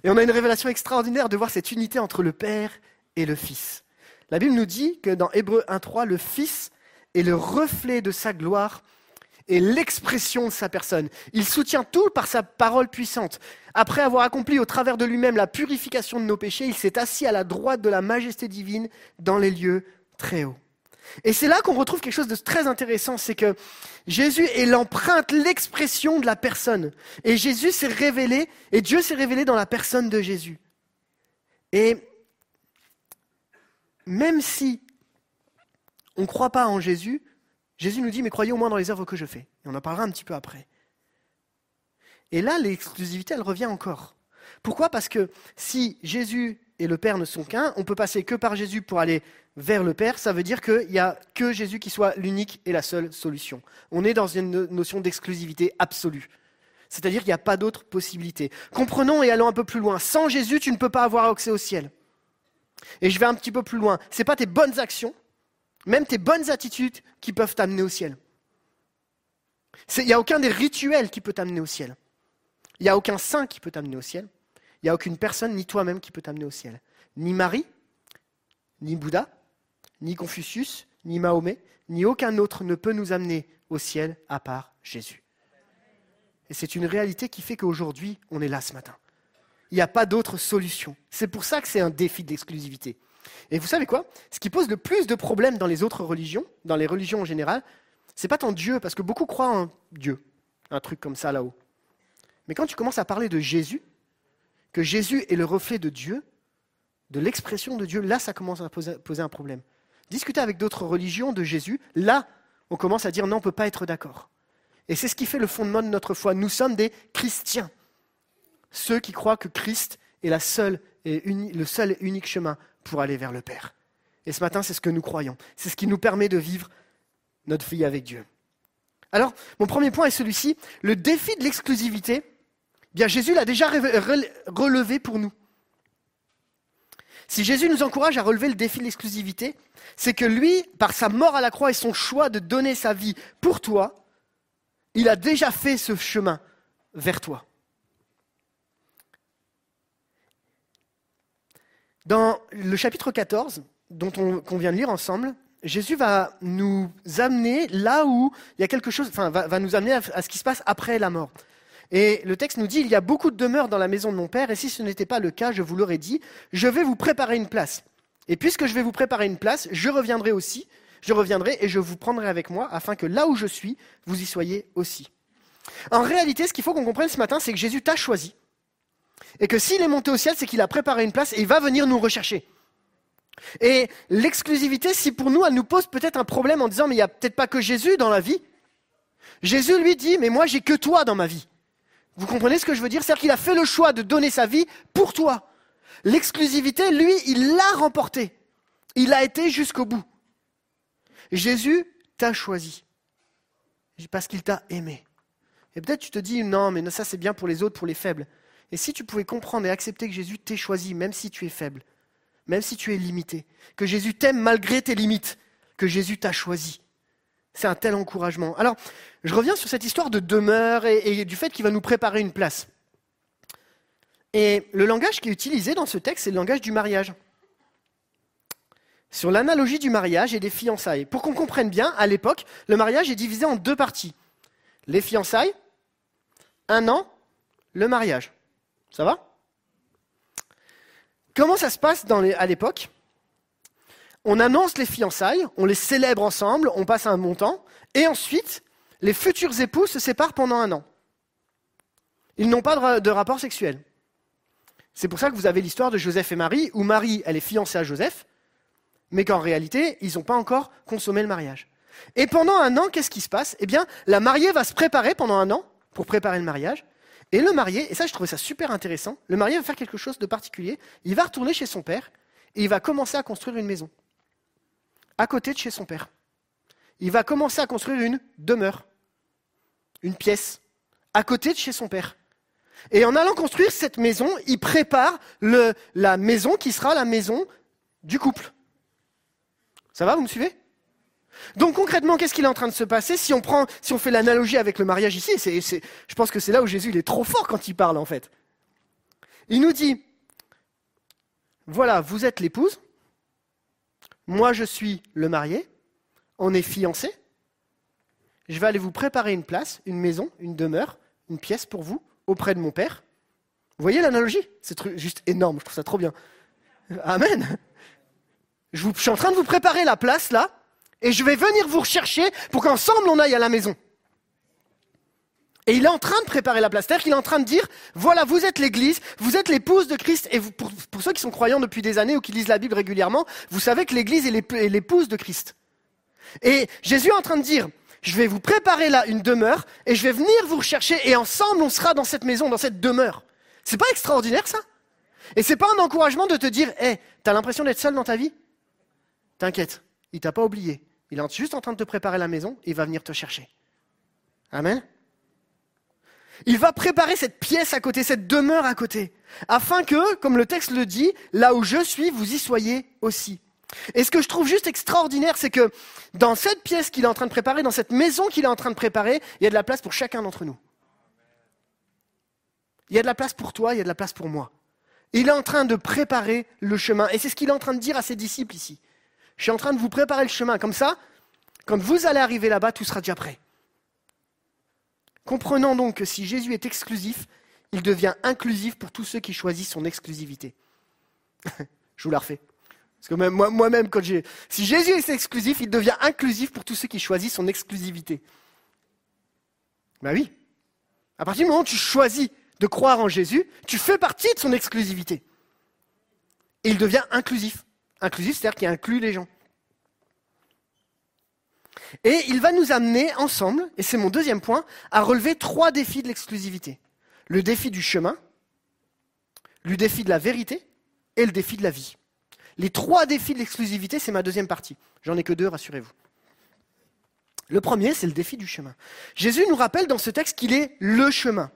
et on a une révélation extraordinaire de voir cette unité entre le Père et le Fils. La Bible nous dit que dans Hébreu 1.3, le Fils est le reflet de sa gloire et l'expression de sa personne. Il soutient tout par sa parole puissante. Après avoir accompli au travers de lui-même la purification de nos péchés, il s'est assis à la droite de la majesté divine dans les lieux très hauts. Et c'est là qu'on retrouve quelque chose de très intéressant, c'est que Jésus est l'empreinte, l'expression de la personne. Et Jésus s'est révélé, et Dieu s'est révélé dans la personne de Jésus. Et même si on ne croit pas en Jésus, Jésus nous dit, mais croyez au moins dans les œuvres que je fais. Et on en parlera un petit peu après. Et là, l'exclusivité, elle revient encore. Pourquoi? Parce que si Jésus et le Père ne sont qu'un, on peut passer que par Jésus pour aller vers le Père, ça veut dire qu'il n'y a que Jésus qui soit l'unique et la seule solution. On est dans une notion d'exclusivité absolue. C'est-à-dire qu'il n'y a pas d'autre possibilité. Comprenons et allons un peu plus loin. Sans Jésus, tu ne peux pas avoir accès au ciel. Et je vais un petit peu plus loin. Ce n'est pas tes bonnes actions, même tes bonnes attitudes qui peuvent t'amener au ciel. Il n'y a aucun des rituels qui peut t'amener au ciel. Il n'y a aucun saint qui peut t'amener au ciel. Il n'y a aucune personne, ni toi-même, qui peut t'amener au ciel. Ni Marie, ni Bouddha, ni Confucius, ni Mahomet, ni aucun autre ne peut nous amener au ciel à part Jésus. Et c'est une réalité qui fait qu'aujourd'hui, on est là ce matin. Il n'y a pas d'autre solution. C'est pour ça que c'est un défi d'exclusivité. Et vous savez quoi? Ce qui pose le plus de problèmes dans les autres religions, dans les religions en général, c'est pas tant Dieu, parce que beaucoup croient en Dieu, un truc comme ça là-haut. Mais quand tu commences à parler de Jésus, que Jésus est le reflet de Dieu, de l'expression de Dieu, là ça commence à poser un problème discuter avec d'autres religions de Jésus, là, on commence à dire non, on ne peut pas être d'accord. Et c'est ce qui fait le fondement de notre foi. Nous sommes des chrétiens. Ceux qui croient que Christ est la seule et le seul et unique chemin pour aller vers le Père. Et ce matin, c'est ce que nous croyons. C'est ce qui nous permet de vivre notre vie avec Dieu. Alors, mon premier point est celui-ci. Le défi de l'exclusivité, Jésus l'a déjà relevé pour nous. Si Jésus nous encourage à relever le défi de l'exclusivité, c'est que lui, par sa mort à la croix et son choix de donner sa vie pour toi, il a déjà fait ce chemin vers toi. Dans le chapitre 14, dont on, qu'on vient de lire ensemble, Jésus va nous amener là où il y a quelque chose, enfin, va, nous amener à ce qui se passe après la mort. Et le texte nous dit, il y a beaucoup de demeures dans la maison de mon Père, et si ce n'était pas le cas, je vous l'aurais dit, je vais vous préparer une place. Et puisque je vais vous préparer une place, je reviendrai aussi, je reviendrai et je vous prendrai avec moi, afin que là où je suis, vous y soyez aussi. En réalité, ce qu'il faut qu'on comprenne ce matin, c'est que Jésus t'a choisi. Et que s'il est monté au ciel, c'est qu'il a préparé une place et il va venir nous rechercher. Et l'exclusivité, si pour nous, elle nous pose peut-être un problème en disant, mais il n'y a peut-être pas que Jésus dans la vie. Jésus lui dit, mais moi j'ai que toi dans ma vie. Vous comprenez ce que je veux dire? C'est-à-dire qu'il a fait le choix de donner sa vie pour toi. L'exclusivité, lui, il l'a remporté. Il a été jusqu'au bout. Jésus t'a choisi parce qu'il t'a aimé. Et peut-être tu te dis, non, mais ça c'est bien pour les autres, pour les faibles. Et si tu pouvais comprendre et accepter que Jésus t'ait choisi, même si tu es faible, même si tu es limité, que Jésus t'aime malgré tes limites, que Jésus t'a choisi, c'est un tel encouragement. Alors, je reviens sur cette histoire de demeure et, du fait qu'il va nous préparer une place. Et le langage qui est utilisé dans ce texte, c'est le langage du mariage. Sur l'analogie du mariage et des fiançailles. Pour qu'on comprenne bien, à l'époque, le mariage est divisé en deux parties. Les fiançailles, un an, le mariage. Ça va? Comment ça se passe à l'époque? On annonce les fiançailles, on les célèbre ensemble, on passe un bon temps, et ensuite, les futurs époux se séparent pendant un an. Ils n'ont pas de, rapport sexuel. C'est pour ça que vous avez l'histoire de Joseph et Marie, où Marie, elle est fiancée à Joseph, mais qu'en réalité, ils n'ont pas encore consommé le mariage. Et pendant un an, qu'est-ce qui se passe? Eh bien, la mariée va se préparer pendant un an pour préparer le mariage, et le marié, et ça je trouvais ça super intéressant, le marié va faire quelque chose de particulier, il va retourner chez son père et il va commencer à construire une maison, à côté de chez son père. Il va commencer à construire une demeure, une pièce, à côté de chez son père. Et en allant construire cette maison, il prépare la maison qui sera la maison du couple. Ça va, vous me suivez? Donc concrètement, qu'est-ce qu'il est en train de se passer? Si on, prend, si on fait l'analogie avec le mariage ici Je pense que c'est là où Jésus est trop fort quand il parle en fait. Il nous dit, voilà, vous êtes l'épouse, moi je suis le marié, on est fiancés, je vais aller vous préparer une place, une maison, une demeure, une pièce pour vous, auprès de mon père. Vous voyez l'analogie? C'est juste énorme, je trouve ça trop bien. Amen. Je, je suis en train de vous préparer la place là, et je vais venir vous rechercher pour qu'ensemble on aille à la maison. Et il est en train de préparer la place. C'est-à-dire qu'il est en train de dire, voilà, vous êtes l'Église, vous êtes l'épouse de Christ, et pour, ceux qui sont croyants depuis des années ou qui lisent la Bible régulièrement, vous savez que l'Église est l'épouse de Christ. Et Jésus est en train de dire, je vais vous préparer là une demeure, et je vais venir vous rechercher, et ensemble on sera dans cette maison, dans cette demeure. C'est pas extraordinaire ça? Et c'est pas un encouragement de te dire, hé, hey, t'as l'impression d'être seul dans ta vie? T'inquiète, il t'a pas oublié. Il est juste en train de te préparer la maison et il va venir te chercher. Amen? Il va préparer cette pièce à côté, cette demeure à côté, afin que, comme le texte le dit, là où je suis, vous y soyez aussi. Et ce que je trouve juste extraordinaire, c'est que dans cette pièce qu'il est en train de préparer, dans cette maison qu'il est en train de préparer, il y a de la place pour chacun d'entre nous. Il y a de la place pour toi, il y a de la place pour moi. Il est en train de préparer le chemin. Et c'est ce qu'il est en train de dire à ses disciples ici. Je suis en train de vous préparer le chemin. Comme ça, quand vous allez arriver là-bas, tout sera déjà prêt. Comprenons donc que si Jésus est exclusif, il devient inclusif pour tous ceux qui choisissent son exclusivité. Je vous la refais. Parce que même, moi-même, quand j'ai. Si Jésus est exclusif, il devient inclusif pour tous ceux qui choisissent son exclusivité. Ben oui. À partir du moment où tu choisis de croire en Jésus, tu fais partie de son exclusivité. Et il devient inclusif. Inclusif, c'est-à-dire qu'il inclut les gens. Et il va nous amener ensemble, et c'est mon deuxième point, à relever trois défis de l'exclusivité. Le défi du chemin, le défi de la vérité et le défi de la vie. Les trois défis de l'exclusivité, c'est ma deuxième partie. J'en ai que deux, rassurez-vous. Le premier, c'est le défi du chemin. Jésus nous rappelle dans ce texte qu'il est le chemin.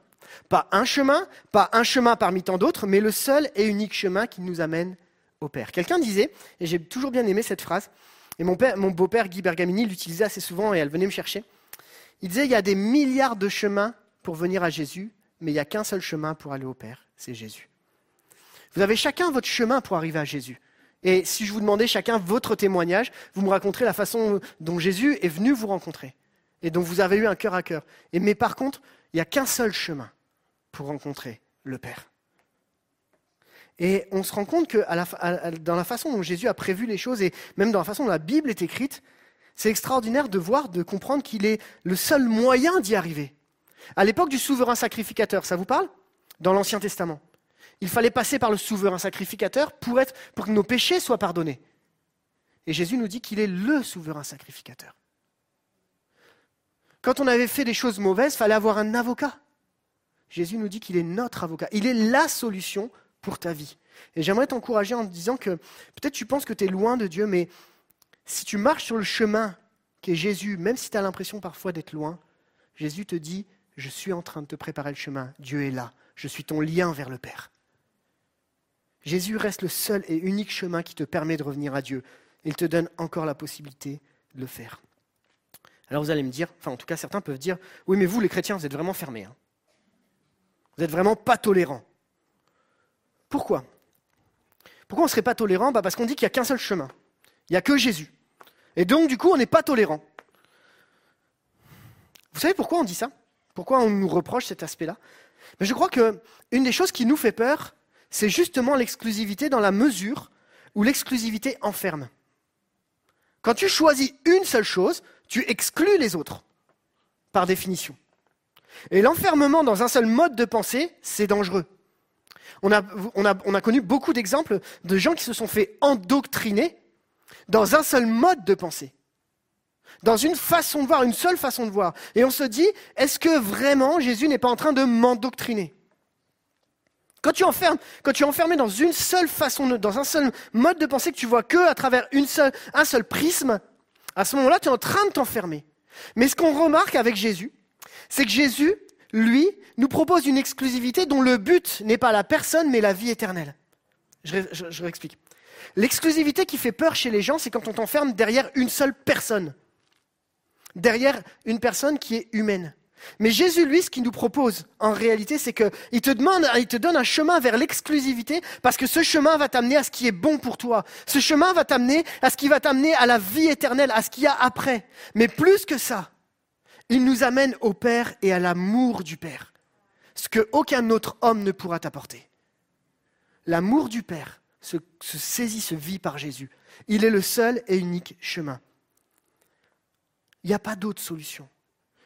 Pas un chemin, pas un chemin parmi tant d'autres, mais le seul et unique chemin qui nous amène au Père. Quelqu'un disait, et j'ai toujours bien aimé cette phrase, et mon, beau-père Guy Bergamini l'utilisait assez souvent et elle venait me chercher. Il disait, il y a des milliards de chemins pour venir à Jésus, mais il n'y a qu'un seul chemin pour aller au Père, c'est Jésus. Vous avez chacun votre chemin pour arriver à Jésus. Et si je vous demandais chacun votre témoignage, vous me raconterez la façon dont Jésus est venu vous rencontrer et dont vous avez eu un cœur à cœur. Mais par contre, il n'y a qu'un seul chemin pour rencontrer le Père. Et on se rend compte que dans la façon dont Jésus a prévu les choses, et même dans la façon dont la Bible est écrite, c'est extraordinaire de voir, de comprendre qu'il est le seul moyen d'y arriver. À l'époque du souverain sacrificateur, ça vous parle? Dans l'Ancien Testament. Il fallait passer par le souverain sacrificateur pour, que nos péchés soient pardonnés. Et Jésus nous dit qu'il est le souverain sacrificateur. Quand on avait fait des choses mauvaises, il fallait avoir un avocat. Jésus nous dit qu'il est notre avocat. Il est la solution pour ta vie. Et j'aimerais t'encourager en te disant que peut-être tu penses que tu es loin de Dieu, mais si tu marches sur le chemin qui est Jésus, même si tu as l'impression parfois d'être loin, Jésus te dit, je suis en train de te préparer le chemin. Dieu est là. Je suis ton lien vers le Père. Jésus reste le seul et unique chemin qui te permet de revenir à Dieu. Il te donne encore la possibilité de le faire. Alors vous allez me dire, enfin en tout cas certains peuvent dire, oui mais vous les chrétiens, vous êtes vraiment fermés. Hein. Vous n'êtes vraiment pas tolérants. Pourquoi? Pourquoi on ne serait pas tolérant? Bah Parce qu'on dit qu'il n'y a qu'un seul chemin. Il n'y a que Jésus. Et donc du coup on n'est pas tolérant. Vous savez pourquoi on dit ça? Pourquoi on nous reproche cet aspect-là? Mais je crois qu'une des choses qui nous fait peur, c'est justement l'exclusivité dans la mesure où l'exclusivité enferme. Quand tu choisis une seule chose, tu exclus les autres, par définition. Et l'enfermement dans un seul mode de pensée, c'est dangereux. On a, on, a, on a, connu beaucoup d'exemples de gens qui se sont fait endoctriner dans un seul mode de pensée, dans une façon de voir, une seule façon de voir. Et on se dit, est-ce que vraiment Jésus n'est pas en train de m'endoctriner? Quand tu, enfermes, quand tu es enfermé dans une seule façon, dans un seul mode de pensée que tu vois que à travers une seule, un seul prisme, à ce moment-là, tu es en train de t'enfermer. Mais ce qu'on remarque avec Jésus, c'est que Jésus, lui, nous propose une exclusivité dont le but n'est pas la personne, mais la vie éternelle. Je, réexplique. L'exclusivité qui fait peur chez les gens, c'est quand on t'enferme derrière une seule personne. Derrière une personne qui est humaine. Mais Jésus, lui, ce qu'il nous propose, en réalité, c'est qu'il te demande, il te donne un chemin vers l'exclusivité, parce que ce chemin va t'amener à ce qui est bon pour toi. Ce chemin va t'amener à ce qui va t'amener à la vie éternelle, à ce qu'il y a après. Mais plus que ça, il nous amène au Père et à l'amour du Père. Ce que aucun autre homme ne pourra t'apporter. L'amour du Père se, saisit, se vit par Jésus. Il est le seul et unique chemin. Il n'y a pas d'autre solution.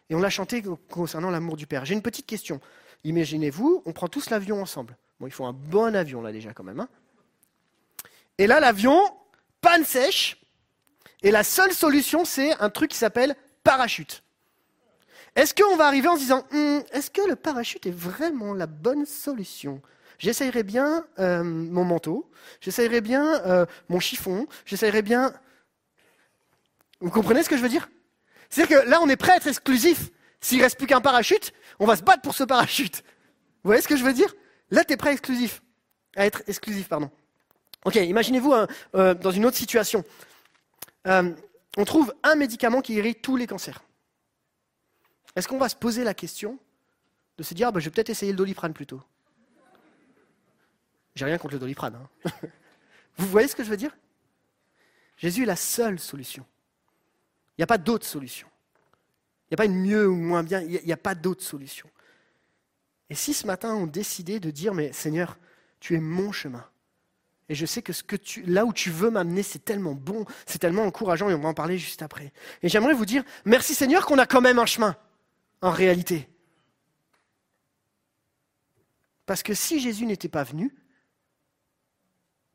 Et on l'a chanté concernant l'amour du Père. J'ai une petite question. Imaginez-vous, on prend tous l'avion ensemble. Bon, il faut un bon avion là déjà quand même. Hein. et là, l'avion, panne sèche. Et la seule solution, c'est un truc qui s'appelle parachute. Est-ce qu'on va arriver en se disant, hum, est-ce que le parachute est vraiment la bonne solution? J'essayerai bien euh, mon manteau, j'essayerai bien euh, mon chiffon, j'essayerai bien... Vous comprenez ce que je veux dire? C'est-à-dire que là, on est prêt à être exclusif. S'il reste plus qu'un parachute, on va se battre pour ce parachute. Vous voyez ce que je veux dire? Là, tu es prêt à, exclusif, à être exclusif. Pardon. Ok, imaginez-vous euh, dans une autre situation. On trouve un médicament qui guérit tous les cancers. Est-ce qu'on va se poser la question de se dire bah, je vais peut-être essayer le doliprane plutôt? J'ai rien contre le doliprane. Hein. Vous voyez ce que je veux dire? Jésus est la seule solution. Il n'y a pas d'autre solution. Il n'y a pas une mieux ou moins bien, il n'y a, pas d'autre solution. Et si ce matin on décidait de dire, mais Seigneur, tu es mon chemin. Et je sais que, ce que tu, là où tu veux m'amener, c'est tellement bon, c'est tellement encourageant, et on va en parler juste après. Et j'aimerais vous dire, merci Seigneur qu'on a quand même un chemin, en réalité. Parce que si Jésus n'était pas venu,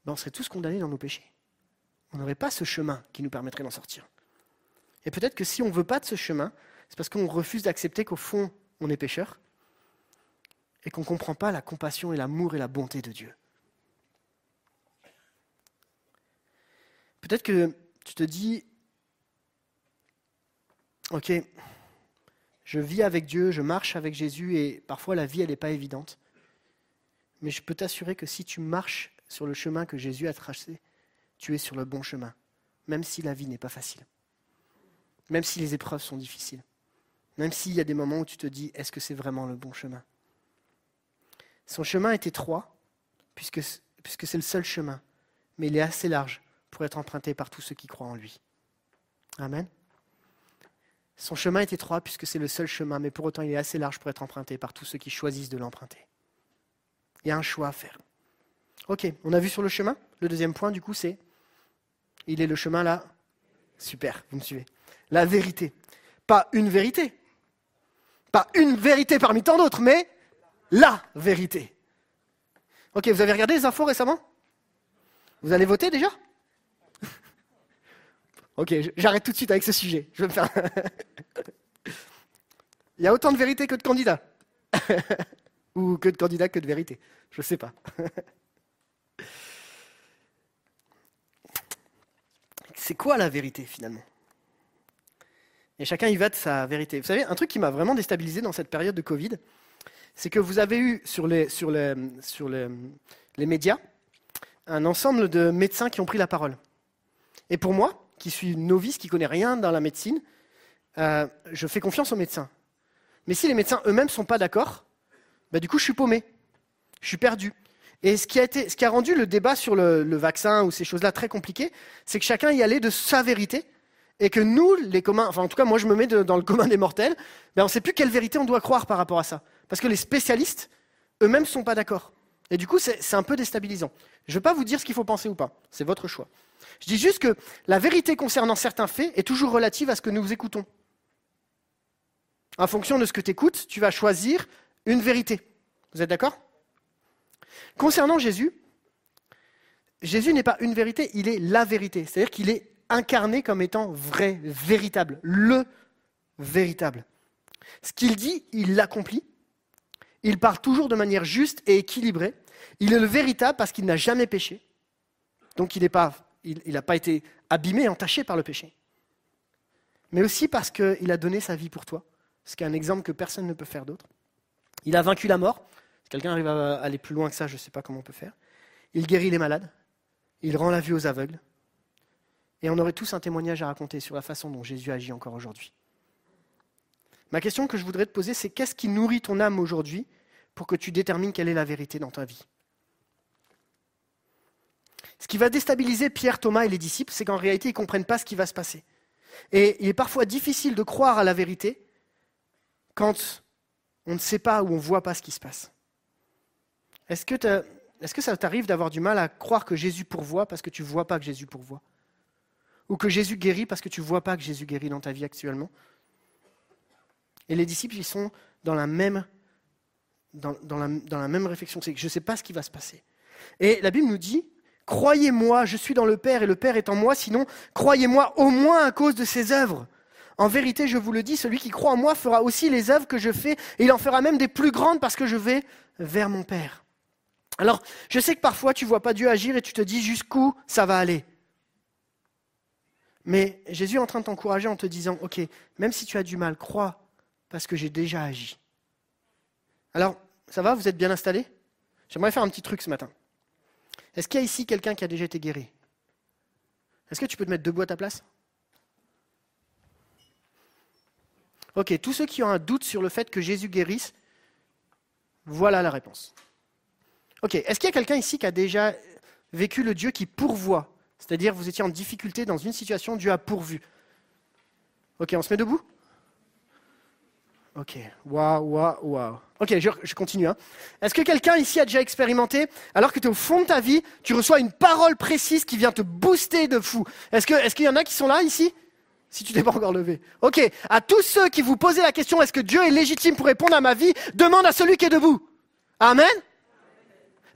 ben on serait tous condamnés dans nos péchés. On n'aurait pas ce chemin qui nous permettrait d'en sortir. Et peut-être que si on ne veut pas de ce chemin, c'est parce qu'on refuse d'accepter qu'au fond, on est pécheur et qu'on ne comprend pas la compassion et l'amour et la bonté de Dieu. Peut-être que tu te dis, ok, je vis avec Dieu, je marche avec Jésus et parfois la vie, n'est pas évidente. Mais je peux t'assurer que si tu marches sur le chemin que Jésus a tracé, tu es sur le bon chemin, même si la vie n'est pas facile même si les épreuves sont difficiles, même s'il y a des moments où tu te dis, est-ce que c'est vraiment le bon chemin? Son chemin est étroit, puisque c'est le seul chemin, mais il est assez large pour être emprunté par tous ceux qui croient en lui. Amen. Son chemin est étroit puisque c'est le seul chemin, mais pour autant il est assez large pour être emprunté par tous ceux qui choisissent de l'emprunter. Il y a un choix à faire. Ok, on a vu sur le chemin. Le deuxième point, du coup, c'est il est le chemin là. Super, vous me suivez la vérité. Pas une vérité. Pas une vérité parmi tant d'autres, mais la vérité. Ok, vous avez regardé les infos récemment? Vous allez voter déjà? Ok, j'arrête tout de suite avec ce sujet. Il y a autant de vérité que de candidats. Ou que de candidats que de vérité. Je ne sais pas. C'est quoi la vérité finalement? Et chacun y va de sa vérité. Vous savez, un truc qui m'a vraiment déstabilisé dans cette période de Covid, c'est que vous avez eu sur les, sur les, sur les, les médias un ensemble de médecins qui ont pris la parole. Et pour moi, qui suis novice, qui connais rien dans la médecine, euh, je fais confiance aux médecins. Mais si les médecins eux-mêmes ne sont pas d'accord, bah, du coup, je suis paumé. Je suis perdu. Et ce qui a, rendu le débat sur le, vaccin ou ces choses-là très compliqué, c'est que chacun y allait de sa vérité et que nous, les communs, enfin en tout cas moi je me mets dans le commun des mortels, ben, on ne sait plus quelle vérité on doit croire par rapport à ça. Parce que les spécialistes eux-mêmes ne sont pas d'accord. Et du coup c'est un peu déstabilisant. Je ne veux pas vous dire ce qu'il faut penser ou pas, c'est votre choix. Je dis juste que la vérité concernant certains faits est toujours relative à ce que nous écoutons. En fonction de ce que tu écoutes, tu vas choisir une vérité. Vous êtes d'accord? Concernant Jésus, Jésus n'est pas une vérité, il est la vérité. C'est-à-dire qu'il est incarné comme étant vrai, véritable, le véritable. Ce qu'il dit, il l'accomplit. Il parle toujours de manière juste et équilibrée. Il est le véritable parce qu'il n'a jamais péché. Donc il n'a pas, il, pas été abîmé, entaché par le péché. Mais aussi parce qu'il a donné sa vie pour toi. Ce qui est un exemple que personne ne peut faire d'autre. Il a vaincu la mort. Si quelqu'un arrive à aller plus loin que ça, je ne sais pas comment on peut faire. Il guérit les malades. Il rend la vue aux aveugles. Et on aurait tous un témoignage à raconter sur la façon dont Jésus agit encore aujourd'hui. Ma question que je voudrais te poser, c'est qu'est-ce qui nourrit ton âme aujourd'hui pour que tu détermines quelle est la vérité dans ta vie? Ce qui va déstabiliser Pierre, Thomas et les disciples, c'est qu'en réalité, ils ne comprennent pas ce qui va se passer. Et il est parfois difficile de croire à la vérité quand on ne sait pas ou on ne voit pas ce qui se passe. Est-ce que, ça t'arrive d'avoir du mal à croire que Jésus pourvoit parce que tu ne vois pas que Jésus pourvoit? Ou que Jésus guérit parce que tu ne vois pas que Jésus guérit dans ta vie actuellement? Et les disciples, ils sont dans la même, dans la même réflexion. C'est que je ne sais pas ce qui va se passer. Et la Bible nous dit, croyez-moi, je suis dans le Père et le Père est en moi, sinon croyez-moi au moins à cause de ses œuvres. En vérité, je vous le dis, celui qui croit en moi fera aussi les œuvres que je fais, et il en fera même des plus grandes parce que je vais vers mon Père. Alors, je sais que parfois tu ne vois pas Dieu agir et tu te dis jusqu'où ça va aller? Mais Jésus est en train de t'encourager en te disant, OK, même si tu as du mal, crois, parce que j'ai déjà agi. Alors, ça va, vous êtes bien installés? J'aimerais faire un petit truc ce matin. Est-ce qu'il y a ici quelqu'un qui a déjà été guéri? Est-ce que tu peux te mettre debout à ta place? Ok, tous ceux qui ont un doute sur le fait que Jésus guérisse, voilà la réponse. Ok, est-ce qu'il y a quelqu'un ici qui a déjà vécu le Dieu qui pourvoit? C'est-à-dire, vous étiez en difficulté dans une situation, Dieu a pourvu. Ok, on se met debout? Ok, waouh, waouh, waouh. Ok, je, continue. hein. Est-ce que quelqu'un ici a déjà expérimenté, alors que tu es au fond de ta vie, tu reçois une parole précise qui vient te booster de fou? Est-ce qu'il y en a qui sont là ici? Si tu t'es pas encore levé. Ok, à tous ceux qui vous posez la question, est-ce que Dieu est légitime pour répondre à ma vie? Demande à celui qui est debout. Amen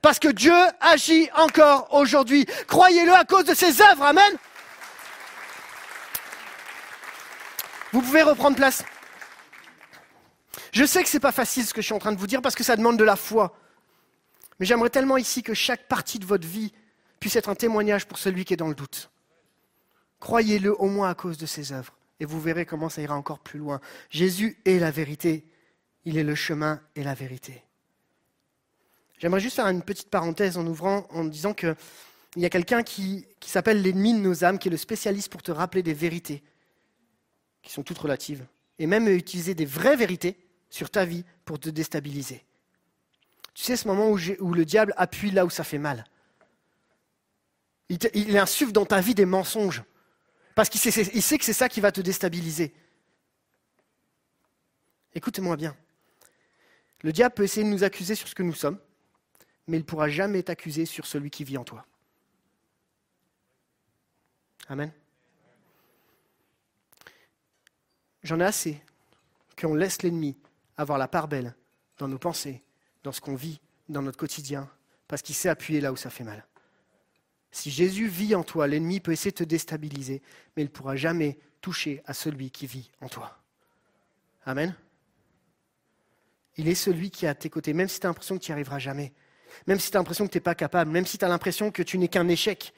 Parce que Dieu agit encore aujourd'hui. Croyez-le à cause de ses œuvres. Amen Vous pouvez reprendre place. Je sais que ce n'est pas facile ce que je suis en train de vous dire parce que ça demande de la foi. Mais j'aimerais tellement ici que chaque partie de votre vie puisse être un témoignage pour celui qui est dans le doute. Croyez-le au moins à cause de ses œuvres et vous verrez comment ça ira encore plus loin. Jésus est la vérité. Il est le chemin et la vérité. J'aimerais juste faire une petite parenthèse en ouvrant, en disant qu'il y a quelqu'un qui, qui s'appelle l'ennemi de nos âmes, qui est le spécialiste pour te rappeler des vérités, qui sont toutes relatives, et même utiliser des vraies vérités sur ta vie pour te déstabiliser. Tu sais, ce moment où, où le diable appuie là où ça fait mal. Il, insuffle dans ta vie des mensonges, parce qu'il sait, sait que c'est ça qui va te déstabiliser. Écoutez-moi bien. Le diable peut essayer de nous accuser sur ce que nous sommes, mais il ne pourra jamais t'accuser sur celui qui vit en toi. Amen. J'en ai assez qu'on laisse l'ennemi avoir la part belle dans nos pensées, dans ce qu'on vit, dans notre quotidien, parce qu'il sait appuyer là où ça fait mal. Si Jésus vit en toi, l'ennemi peut essayer de te déstabiliser, mais il ne pourra jamais toucher à celui qui vit en toi. Amen. Il est celui qui est à tes côtés, même si tu as l'impression que tu n'y arriveras jamais, même si tu as l'impression que tu n'es pas capable, même si tu as l'impression que tu n'es qu'un échec,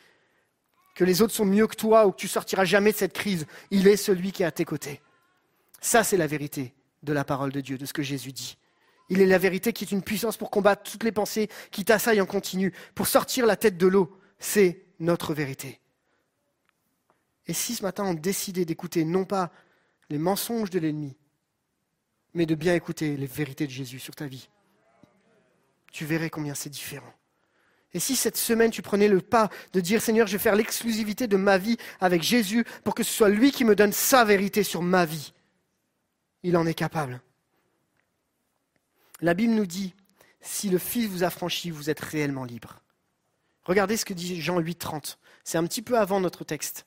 que les autres sont mieux que toi ou que tu sortiras jamais de cette crise, il est celui qui est à tes côtés. Ça, c'est la vérité de la parole de Dieu, de ce que Jésus dit. Il est la vérité qui est une puissance pour combattre toutes les pensées qui t'assaillent en continu, pour sortir la tête de l'eau. C'est notre vérité. Et si ce matin on décidait d'écouter non pas les mensonges de l'ennemi, mais de bien écouter les vérités de Jésus sur ta vie, tu verrais combien c'est différent. Et si cette semaine tu prenais le pas de dire Seigneur, je vais faire l'exclusivité de ma vie avec Jésus pour que ce soit lui qui me donne sa vérité sur ma vie, il en est capable. La Bible nous dit, si le Fils vous a franchi, vous êtes réellement libre. Regardez ce que dit Jean 8, 30. C'est un petit peu avant notre texte.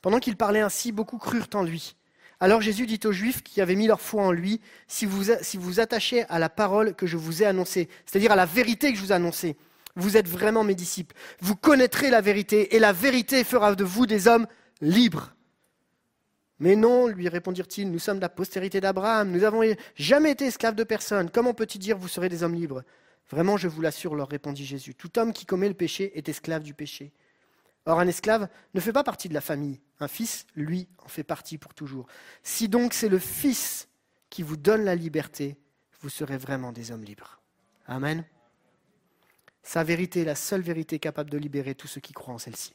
Pendant qu'il parlait ainsi, beaucoup crurent en lui. Alors Jésus dit aux Juifs qui avaient mis leur foi en lui, si vous vous attachez à la parole que je vous ai annoncée, c'est-à-dire à la vérité que je vous ai annoncée, vous êtes vraiment mes disciples. Vous connaîtrez la vérité et la vérité fera de vous des hommes libres. Mais non, lui répondirent-ils, nous sommes la postérité d'Abraham, nous n'avons jamais été esclaves de personne. Comment peut-il dire vous serez des hommes libres? Vraiment, je vous l'assure, leur répondit Jésus, tout homme qui commet le péché est esclave du péché. Or, un esclave ne fait pas partie de la famille. Un fils, lui, en fait partie pour toujours. Si donc c'est le Fils qui vous donne la liberté, vous serez vraiment des hommes libres. Amen. Sa vérité est la seule vérité capable de libérer tous ceux qui croient en celle-ci.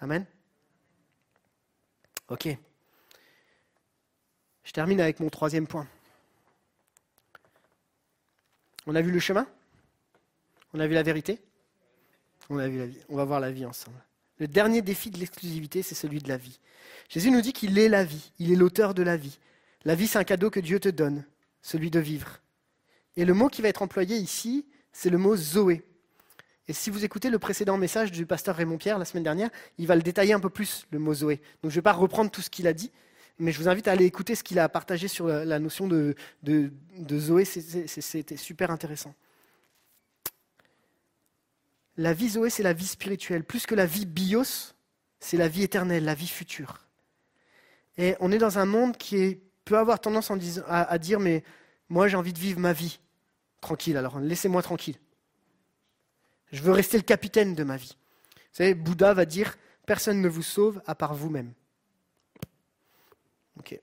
Amen. Ok. Je termine avec mon troisième point. On a vu le chemin On a vu la vérité On a vu la vie. On va voir la vie ensemble. Le dernier défi de l'exclusivité, c'est celui de la vie. Jésus nous dit qu'il est la vie, il est l'auteur de la vie. La vie, c'est un cadeau que Dieu te donne, celui de vivre. Et le mot qui va être employé ici, c'est le mot Zoé. Et si vous écoutez le précédent message du pasteur Raymond Pierre la semaine dernière, il va le détailler un peu plus, le mot Zoé. Donc je ne vais pas reprendre tout ce qu'il a dit, mais je vous invite à aller écouter ce qu'il a partagé sur la notion de, de, Zoé. C'était super intéressant. La vie Zoé, c'est la vie spirituelle. Plus que la vie bios, c'est la vie éternelle, la vie future. Et on est dans un monde qui peut avoir tendance à, dire, mais moi j'ai envie de vivre ma vie tranquille, alors laissez-moi tranquille. Je veux rester le capitaine de ma vie. Vous savez, Bouddha va dire, personne ne vous sauve à part vous-même. Ok.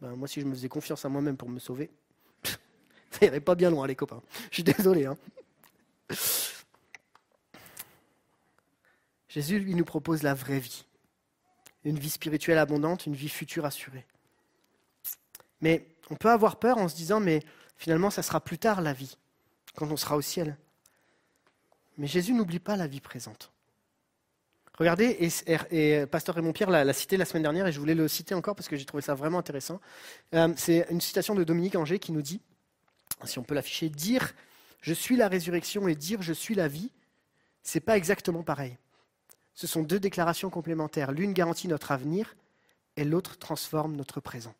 Ben, moi, si je me faisais confiance à moi-même pour me sauver, ça irait pas bien loin, les copains. Je suis désolé. Hein. Jésus, lui, nous propose la vraie vie. Une vie spirituelle abondante, une vie future assurée. Mais on peut avoir peur en se disant, mais finalement, ça sera plus tard la vie, quand on sera au ciel. Mais Jésus n'oublie pas la vie présente. Regardez, et, Pasteur Raymond Pierre l'a cité la semaine dernière, et je voulais le citer encore parce que j'ai trouvé ça vraiment intéressant. Euh, c'est une citation de Dominique Anger qui nous dit, si on peut l'afficher, dire je suis la résurrection et dire je suis la vie, c'est pas exactement pareil. Ce sont deux déclarations complémentaires. L'une garantit notre avenir et l'autre transforme notre présent.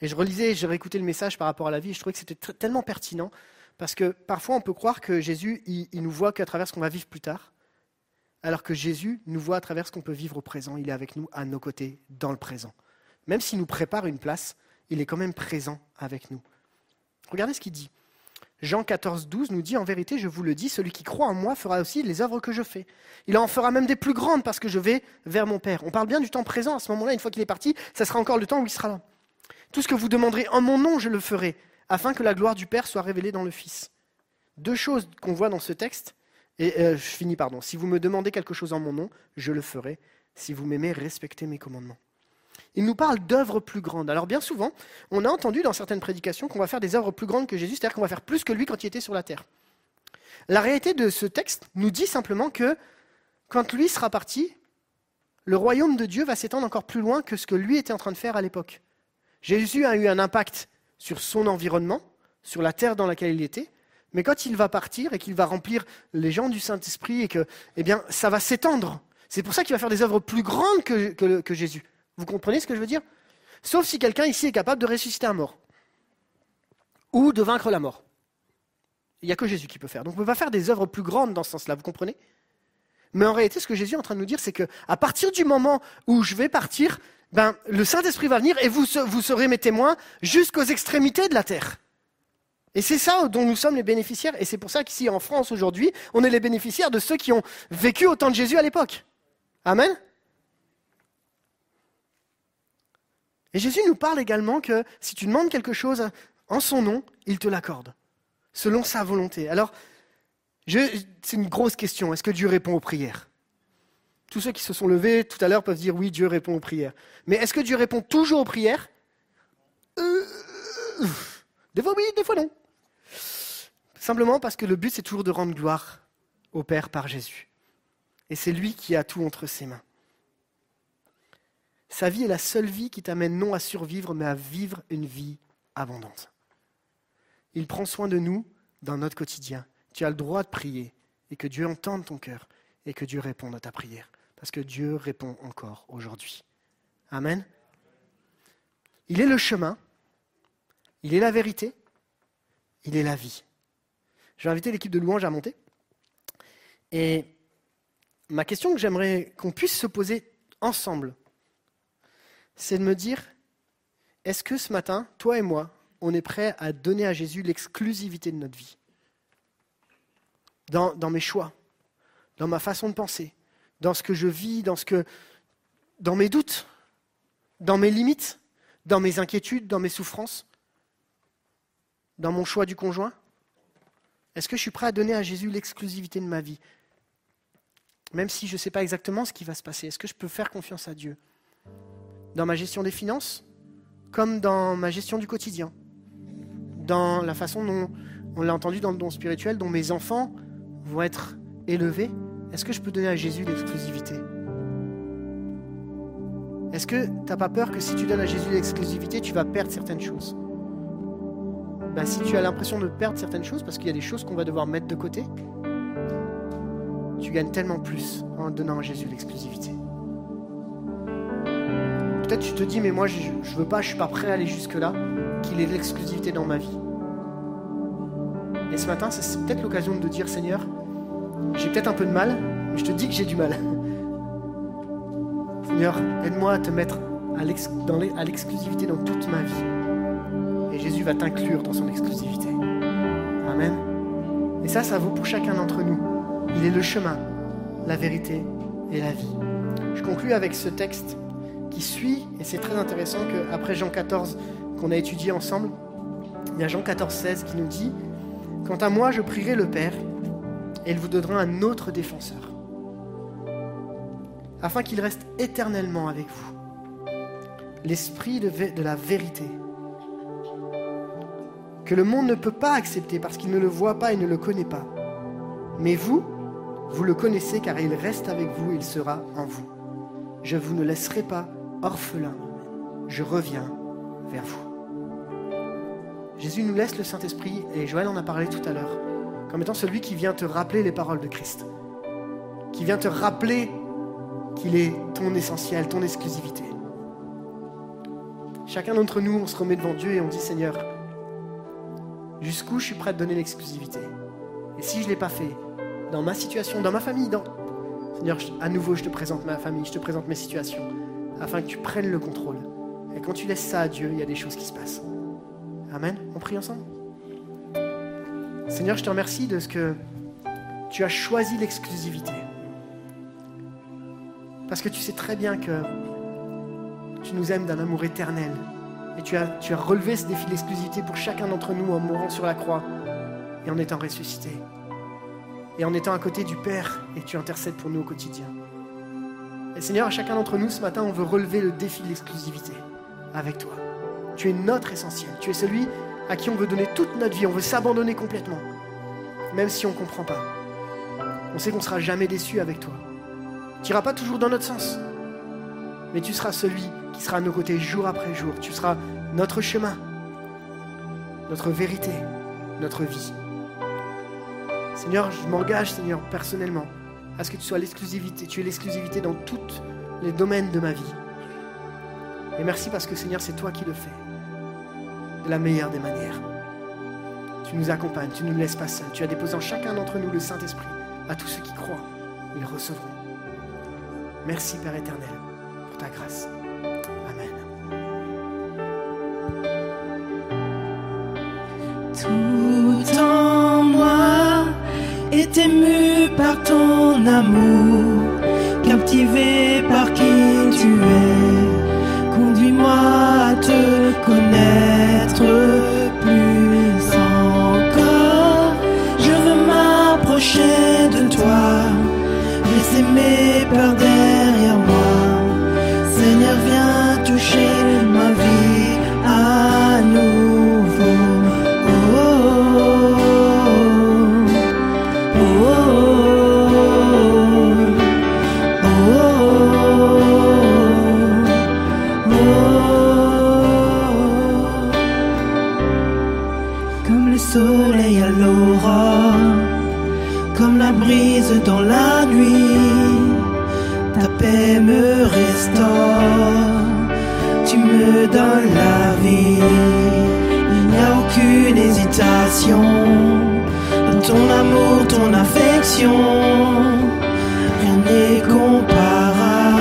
Et je relisais, j'ai réécouté le message par rapport à la vie, et je trouvais que c'était tellement pertinent, parce que parfois on peut croire que Jésus, il, il nous voit qu'à travers ce qu'on va vivre plus tard alors que Jésus nous voit à travers ce qu'on peut vivre au présent. Il est avec nous à nos côtés, dans le présent. Même s'il nous prépare une place, il est quand même présent avec nous. Regardez ce qu'il dit. Jean 14, 12 nous dit En vérité, je vous le dis, celui qui croit en moi fera aussi les œuvres que je fais. Il en fera même des plus grandes parce que je vais vers mon Père. On parle bien du temps présent à ce moment-là, une fois qu'il est parti, ça sera encore le temps où il sera là. Tout ce que vous demanderez en mon nom, je le ferai, afin que la gloire du Père soit révélée dans le Fils. Deux choses qu'on voit dans ce texte et euh, je finis, pardon. Si vous me demandez quelque chose en mon nom, je le ferai. Si vous m'aimez, respectez mes commandements. Il nous parle d'œuvres plus grandes. Alors bien souvent, on a entendu dans certaines prédications qu'on va faire des œuvres plus grandes que Jésus, c'est-à-dire qu'on va faire plus que lui quand il était sur la terre. La réalité de ce texte nous dit simplement que quand lui sera parti, le royaume de Dieu va s'étendre encore plus loin que ce que lui était en train de faire à l'époque. Jésus a eu un impact sur son environnement, sur la terre dans laquelle il était, mais quand il va partir et qu'il va remplir les gens du Saint-Esprit et que, eh bien, ça va s'étendre. C'est pour ça qu'il va faire des œuvres plus grandes que, que, Jésus. Vous comprenez ce que je veux dire? Sauf si quelqu'un ici est capable de ressusciter un mort. Ou de vaincre la mort. Il n'y a que Jésus qui peut faire. Donc on va faire des œuvres plus grandes dans ce sens-là, vous comprenez? Mais en réalité, ce que Jésus est en train de nous dire, c'est qu'à partir du moment où je vais partir, ben, le Saint-Esprit va venir et vous serez mes témoins jusqu'aux extrémités de la terre. Et c'est ça dont nous sommes les bénéficiaires. Et c'est pour ça qu'ici en France aujourd'hui, on est les bénéficiaires de ceux qui ont vécu au temps de Jésus à l'époque. Amen. Et Jésus nous parle également que si tu demandes quelque chose en son nom, il te l'accorde, selon sa volonté. Alors, c'est une grosse question. Est-ce que Dieu répond aux prières? Tous ceux qui se sont levés tout à l'heure peuvent dire oui, Dieu répond aux prières. Mais est-ce que Dieu répond toujours aux prières? Euh, Des fois oui, des fois non. Simplement parce que le but, c'est toujours de rendre gloire au Père par Jésus. Et c'est lui qui a tout entre ses mains. Sa vie est la seule vie qui t'amène non à survivre, mais à vivre une vie abondante. Il prend soin de nous dans notre quotidien. Tu as le droit de prier et que Dieu entende ton cœur et que Dieu réponde à ta prière. Parce que Dieu répond encore aujourd'hui. Amen. Il est le chemin, il est la vérité, il est la vie. Je vais inviter l'équipe de louange à monter. Et ma question que j'aimerais qu'on puisse se poser ensemble, c'est de me dire, est-ce que ce matin, toi et moi, on est prêt à donner à Jésus l'exclusivité de notre vie? Dans, dans, mes choix, dans ma façon de penser, dans ce que je vis, dans, ce que, dans mes doutes, dans mes limites, dans mes inquiétudes, dans mes souffrances, dans mon choix du conjoint? Est-ce que je suis prêt à donner à Jésus l'exclusivité de ma vie? Même si je ne sais pas exactement ce qui va se passer, est-ce que je peux faire confiance à Dieu? Dans ma gestion des finances, comme dans ma gestion du quotidien, dans la façon dont, on l'a entendu dans le don spirituel, dont mes enfants vont être élevés, est-ce que je peux donner à Jésus l'exclusivité? Est-ce que tu n'as pas peur que si tu donnes à Jésus l'exclusivité, tu vas perdre certaines choses? Ben, Si tu as l'impression de perdre certaines choses, parce qu'il y a des choses qu'on va devoir mettre de côté, tu gagnes tellement plus en donnant à Jésus l'exclusivité. Peut-être tu te dis, mais moi je ne veux pas, je suis pas prêt à aller jusque-là, qu'il ait l'exclusivité dans ma vie. Et ce matin, c'est peut-être l'occasion de dire, Seigneur, j'ai peut-être un peu de mal, mais je te dis que j'ai du mal. Seigneur, aide-moi à te mettre à l'exclusivité dans toute ma vie. Jésus va t'inclure dans son exclusivité. Amen. Et ça, ça vaut pour chacun d'entre nous. Il est le chemin, la vérité et la vie. Je conclus avec ce texte qui suit, et c'est très intéressant qu'après Jean 14 qu'on a étudié ensemble, il y a Jean 14, 16 qui nous dit Quant à moi, je prierai le Père, et il vous donnera un autre défenseur, afin qu'il reste éternellement avec vous. L'esprit de la vérité, que le monde ne peut pas accepter parce qu'il ne le voit pas et ne le connaît pas. Mais vous, vous le connaissez car il reste avec vous, il sera en vous. Je vous ne laisserai pas orphelin, je reviens vers vous. Jésus nous laisse le Saint-Esprit, et Joël en a parlé tout à l'heure, comme étant celui qui vient te rappeler les paroles de Christ, qui vient te rappeler qu'il est ton essentiel, ton exclusivité. Chacun d'entre nous, on se remet devant Dieu et on dit Seigneur, jusqu'où je suis prêt à te donner l'exclusivité Et si je ne l'ai pas fait, dans ma situation, dans ma famille. Seigneur, à nouveau, je te présente ma famille, je te présente mes situations, afin que tu prennes le contrôle. Et quand tu laisses ça à Dieu, il y a des choses qui se passent. Amen. On prie ensemble. Seigneur, je te remercie de ce que tu as choisi l'exclusivité. Parce que tu sais très bien que tu nous aimes d'un amour éternel. Et tu as, relevé ce défi de l'exclusivité pour chacun d'entre nous en mourant sur la croix et en étant ressuscité. Et en étant à côté du Père et tu intercèdes pour nous au quotidien. Et Seigneur, à chacun d'entre nous ce matin, on veut relever le défi de l'exclusivité avec toi. Tu es notre essentiel. Tu es celui à qui on veut donner toute notre vie. On veut s'abandonner complètement. Même si on ne comprend pas. On sait qu'on ne sera jamais déçu avec toi. Tu n'iras pas toujours dans notre sens. Mais tu seras celui qui sera à nos côtés jour après jour. Tu seras notre chemin, notre vérité, notre vie. Seigneur, je m'engage, Seigneur, personnellement, à ce que tu sois l'exclusivité. Tu es l'exclusivité dans tous les domaines de ma vie. Et merci parce que, Seigneur, c'est toi qui le fais de la meilleure des manières. Tu nous accompagnes, tu ne nous laisses pas seuls. Tu as déposé en chacun d'entre nous le Saint-Esprit. À tous ceux qui croient, ils recevront. Merci Père éternel ta grâce. Amen. Tout en moi est ému par ton amour, captivé par qui tu es. Conduis Conduis-moi à te connaître plus encore. Je veux m'approcher de toi, laisser mes peurs derrière la brise dans la nuit, ta paix me restaure, tu me donnes la vie. Il n'y a aucune hésitation ton amour, ton affection, rien n'est comparable.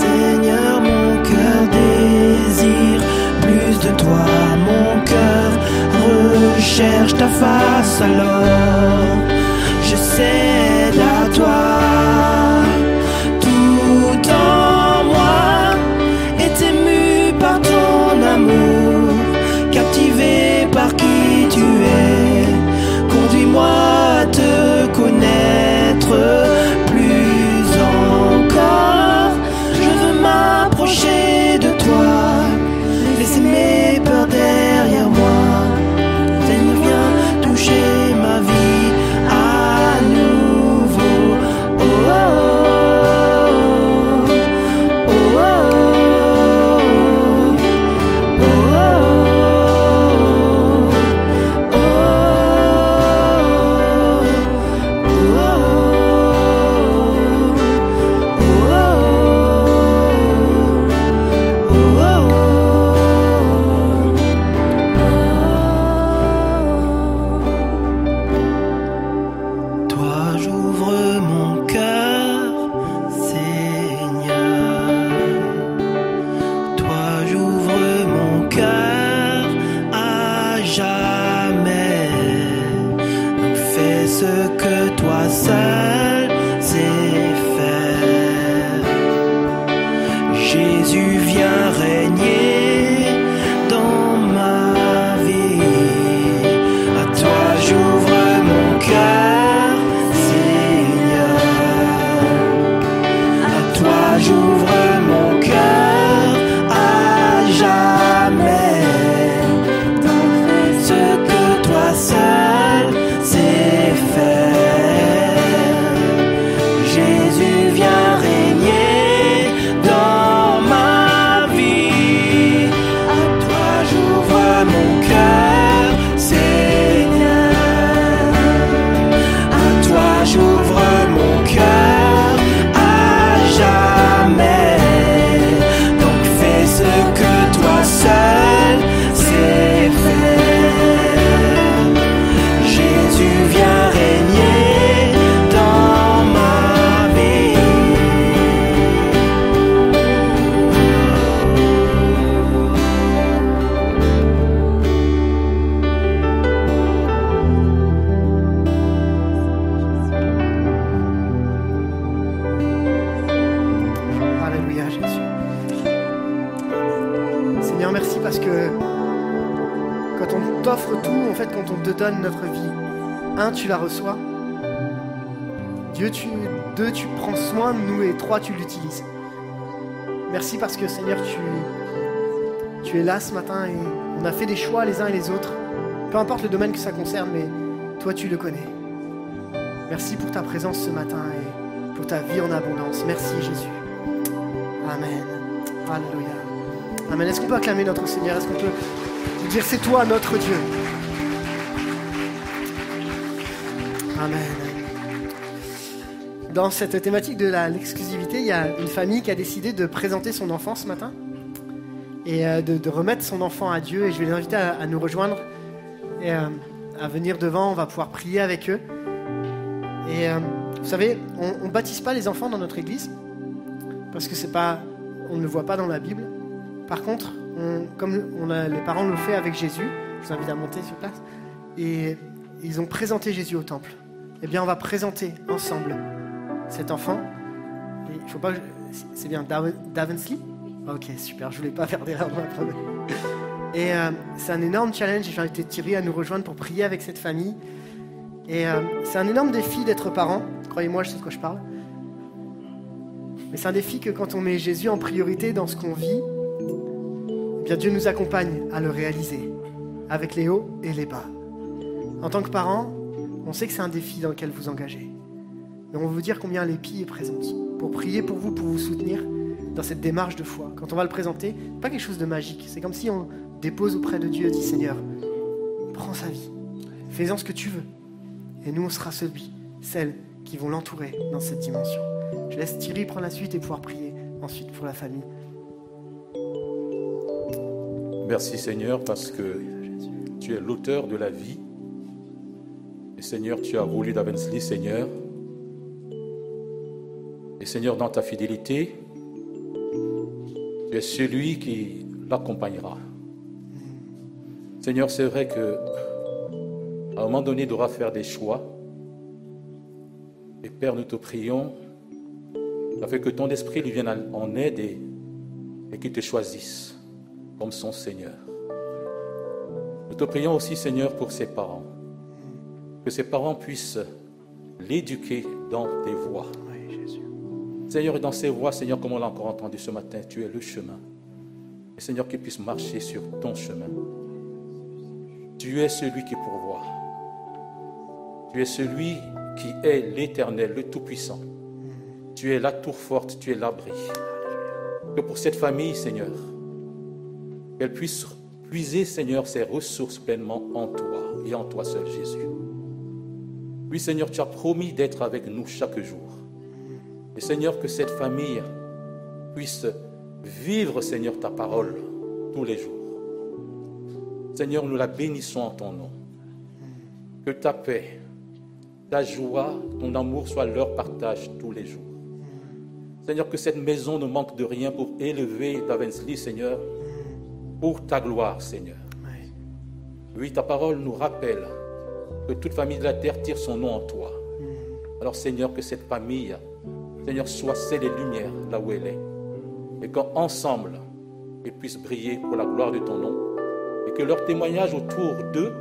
Seigneur, mon cœur désire plus de toi, mon cœur recherche ta face alors. Je Merci parce que quand on t'offre tout, en fait, quand on te donne notre vie, un, tu la reçois. Dieu, tu, deux, tu prends soin de nous et trois, tu l'utilises. Merci parce que Seigneur, tu, tu es là ce matin et on a fait des choix les uns et les autres. Peu importe le domaine que ça concerne, mais toi, tu le connais. Merci pour ta présence ce matin et pour ta vie en abondance. Merci Jésus. Amen. Alléluia. Amen. Est-ce qu'on peut acclamer notre Seigneur? Est-ce qu'on peut dire c'est toi notre Dieu? Amen. Dans cette thématique de l'exclusivité, il y a une famille qui a décidé de présenter son enfant ce matin et euh, de, remettre son enfant à Dieu. Et je vais les inviter à, à nous rejoindre et euh, à venir devant. On va pouvoir prier avec eux. Et euh, vous savez, on ne baptise pas les enfants dans notre église parce que c'est pas, on ne le voit pas dans la Bible. Par contre, on- comme on a, les parents l'ont fait avec Jésus, je vous invite à monter sur place, et ils ont présenté Jésus au temple. Eh bien, on va présenter ensemble cet enfant. Et il faut pas, c'est bien Dav- Davensley, Ok, super, je voulais pas faire d'erreur dans la. Et euh, c'est un énorme challenge. J'ai invité Thierry à nous rejoindre pour prier avec cette famille. Et euh, c'est un énorme défi d'être parent. Croyez-moi, je sais de quoi je parle. Mais c'est un défi que quand on met Jésus en priorité dans ce qu'on vit, bien Dieu nous accompagne à le réaliser, avec les hauts et les bas. En tant que parent, on sait que c'est un défi dans lequel vous engagez. Mais on veut vous dire combien l'épi est présente pour prier pour vous, pour vous soutenir dans cette démarche de foi. Quand on va le présenter, pas quelque chose de magique. C'est comme si on dépose auprès de Dieu et dit Seigneur, prends sa vie, fais-en ce que tu veux. Et nous, on sera celui, celles qui vont l'entourer dans cette dimension. Je laisse Thierry prendre la suite et pouvoir prier ensuite pour la famille. Merci Seigneur parce que tu es l'auteur de la vie. Et Seigneur, tu as roulé d'Avensly, Seigneur. Et Seigneur, dans ta fidélité, tu es celui qui l'accompagnera. Seigneur, c'est vrai que à un moment donné, il devra faire des choix. Et Père, nous te prions, afin que ton esprit lui vienne en aide et qu'il te choisisse comme son Seigneur. Nous te prions aussi, Seigneur, pour ses parents. Que ses parents puissent l'éduquer dans tes voies. Seigneur, et dans ses voies, Seigneur, comme on l'a encore entendu ce matin, tu es le chemin. Et Seigneur, qu'il puisse marcher sur ton chemin. Tu es celui qui pourvoit. Tu es celui qui est l'éternel, le Tout-Puissant. Tu es la tour forte, tu es l'abri. Que pour cette famille, Seigneur, qu'elle puisse puiser, Seigneur, ses ressources pleinement en toi et en toi seul, Jésus. Oui, Seigneur, tu as promis d'être avec nous chaque jour. Et Seigneur, que cette famille puisse vivre, Seigneur, ta parole tous les jours. Seigneur, nous la bénissons en ton nom. Que ta paix, ta joie, ton amour soient leur partage tous les jours. Seigneur, que cette maison ne manque de rien pour élever Davensly, Seigneur, pour ta gloire, Seigneur. Oui, ta parole nous rappelle que toute famille de la terre tire son nom en toi. Alors, Seigneur, que cette famille, Seigneur, soit celle et lumière là où elle est. Et qu'ensemble, ils puissent briller pour la gloire de ton nom. Et que leur témoignage autour d'eux,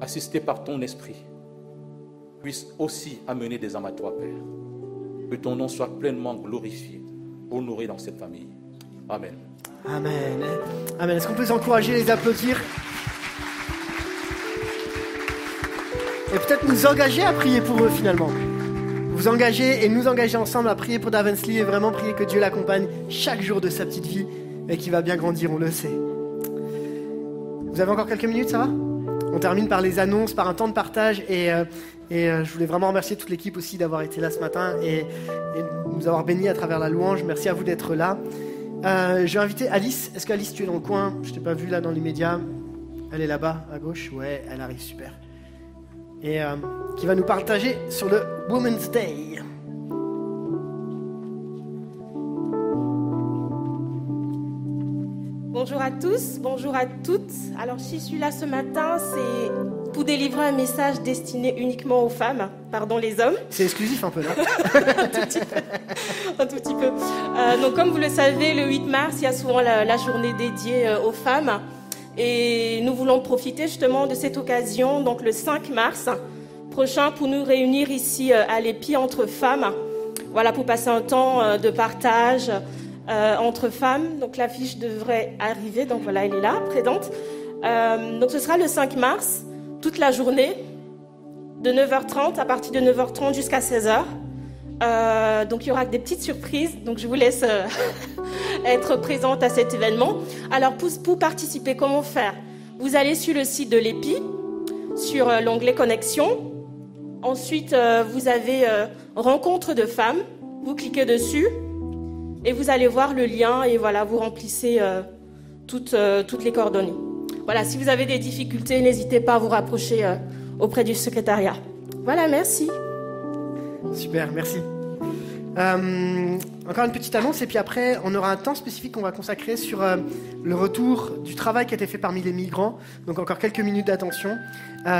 assisté par ton esprit, puisse aussi amener des âmes à toi, Père. Que ton nom soit pleinement glorifié, honoré dans cette famille. Amen. Amen. Amen. Est-ce qu'on peut les encourager, les applaudir? Et peut-être nous engager à prier pour eux finalement. Vous engager et nous engager ensemble à prier pour Davensly et vraiment prier que Dieu l'accompagne chaque jour de sa petite vie et qu'il va bien grandir, on le sait. Vous avez encore quelques minutes, ça va? On termine par les annonces, par un temps de partage et, euh, euh, je voulais vraiment remercier toute l'équipe aussi d'avoir été là ce matin et, et nous avoir bénis à travers la louange. Merci à vous d'être là. Euh, je vais inviter Alice. Est-ce qu'Alice, tu es dans le coin? Je t'ai pas vu là dans l'immédiat. Elle est là-bas, à gauche. Ouais, elle arrive, super. Et euh, qui va nous partager sur le Women's Day. Bonjour à tous, bonjour à toutes. Alors, si je suis là ce matin, c'est pour délivrer un message destiné uniquement aux femmes, pardon les hommes. C'est exclusif un peu là. un tout petit peu. Un tout petit peu. Euh, donc, comme vous le savez, le 8 mars, il y a souvent la, la journée dédiée euh, aux femmes. Et nous voulons profiter justement de cette occasion, donc le 5 mars prochain, pour nous réunir ici euh, à l'EPI entre femmes. Voilà, pour passer un temps de partage entre femmes. Donc l'affiche devrait arriver, donc voilà, elle est là, présente. Donc ce sera le 5 mars, toute la journée, de 9h30 à partir de 9h30 jusqu'à 16h. Euh, donc il y aura des petites surprises, donc je vous laisse euh, être présente à cet événement. Alors pour, participer, comment faire? Vous allez sur le site de l'EPI, sur euh, l'onglet Connexion. Ensuite, vous avez Rencontre de femmes. Vous cliquez dessus et vous allez voir le lien et voilà, vous remplissez toutes les coordonnées. Voilà, si vous avez des difficultés, n'hésitez pas à vous rapprocher euh, auprès du secrétariat. Voilà, merci. Super, merci. Euh, encore une petite annonce et puis après on aura un temps spécifique qu'on va consacrer sur euh, le retour du travail qui a été fait parmi les migrants. Donc encore quelques minutes d'attention.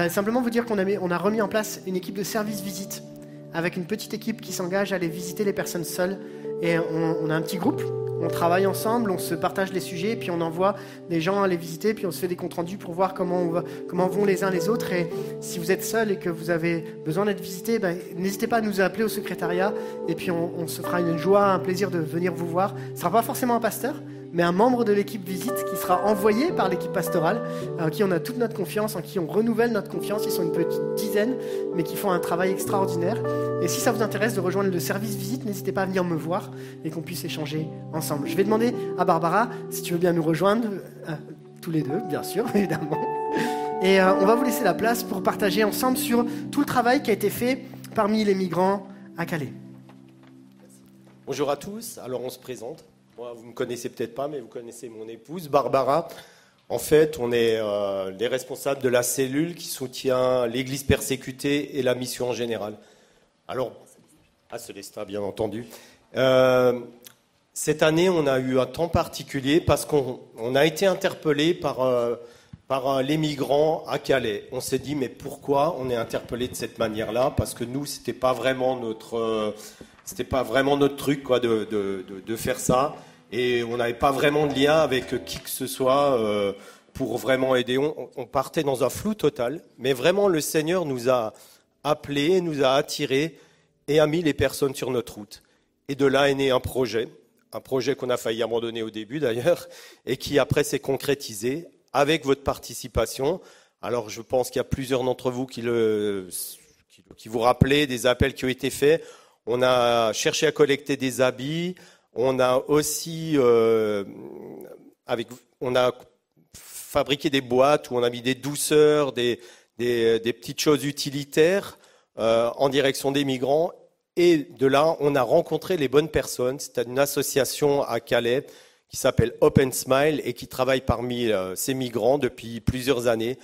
Simplement vous dire qu'on a remis en place une équipe de service visite avec une petite équipe qui s'engage à aller visiter les personnes seules. Et on, on a un petit groupe on travaille ensemble, on se partage les sujets, puis on envoie des gens à les visiter, puis on se fait des comptes rendus pour voir comment, on comment vont les uns les autres. Et si vous êtes seul et que vous avez besoin d'être visité, ben, n'hésitez pas à nous appeler au secrétariat, et puis on, se fera une joie, un plaisir de venir vous voir. Ce ne sera pas forcément un pasteur, mais un membre de l'équipe visite qui sera envoyé par l'équipe pastorale, en qui on a toute notre confiance, en qui on renouvelle notre confiance. Ils sont une petite dizaine, mais qui font un travail extraordinaire. Et si ça vous intéresse de rejoindre le service visite, n'hésitez pas à venir me voir et qu'on puisse échanger ensemble. Je vais demander à Barbara si tu veux bien nous rejoindre, euh, tous les deux, bien sûr, évidemment. Et euh, on va vous laisser la place pour partager ensemble sur tout le travail qui a été fait parmi les migrants à Calais. Bonjour à tous. Alors on se présente vous ne me connaissez peut-être pas, mais vous connaissez mon épouse, Barbara. En fait, on est euh, les responsables de la cellule qui soutient l'Église persécutée et la mission en général. Alors, à Célestin, bien entendu. Euh, cette année, on a eu un temps particulier parce qu'on a été interpellé par, euh, par les migrants à Calais. On s'est dit, mais pourquoi on est interpellé de cette manière-là? Parce que nous, c'était pas vraiment notre, c'était pas vraiment notre truc, quoi, de, de, de faire ça et on n'avait pas vraiment de lien avec qui que ce soit euh, pour vraiment aider. On, partait dans un flou total, mais vraiment le Seigneur nous a appelés, nous a attirés et a mis les personnes sur notre route. Et de là est né un projet, un projet qu'on a failli abandonner au début d'ailleurs, et qui après s'est concrétisé avec votre participation. Alors je pense qu'il y a plusieurs d'entre vous qui, le, qui vous rappelaient des appels qui ont été faits. On a cherché à collecter des habits, on a aussi euh, avec, on a fabriqué des boîtes où on a mis des douceurs, des, des, petites choses utilitaires euh, en direction des migrants. Et de là, on a rencontré les bonnes personnes. C'est une association à Calais qui s'appelle Open Smile et qui travaille parmi euh, ces migrants depuis plusieurs années.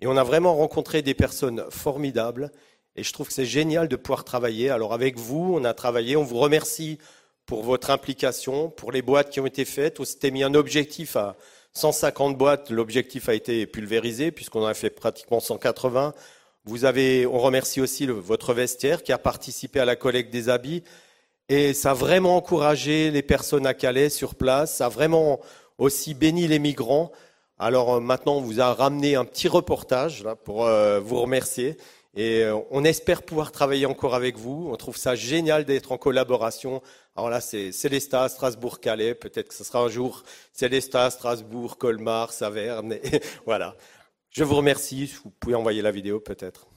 Et on a vraiment rencontré des personnes formidables. Et je trouve que c'est génial de pouvoir travailler. Alors avec vous, on a travaillé. On vous remercie pour votre implication, pour les boîtes qui ont été faites. On s'était mis un objectif à 150 boîtes. L'objectif a été pulvérisé puisqu'on en a fait pratiquement 180. Vous avez, on remercie aussi votre vestiaire qui a participé à la collecte des habits. Et ça a vraiment encouragé les personnes à Calais sur place. Ça a vraiment aussi béni les migrants. Alors euh, maintenant, on vous a ramené un petit reportage pour euh, vous remercier. Et euh, on espère pouvoir travailler encore avec vous. On trouve ça génial d'être en collaboration. Alors là, c'est Célestat, Strasbourg, Calais. Peut-être que ce sera un jour Célestat, Strasbourg, Colmar, Saverne. voilà. Je vous remercie. Vous pouvez envoyer la vidéo peut-être.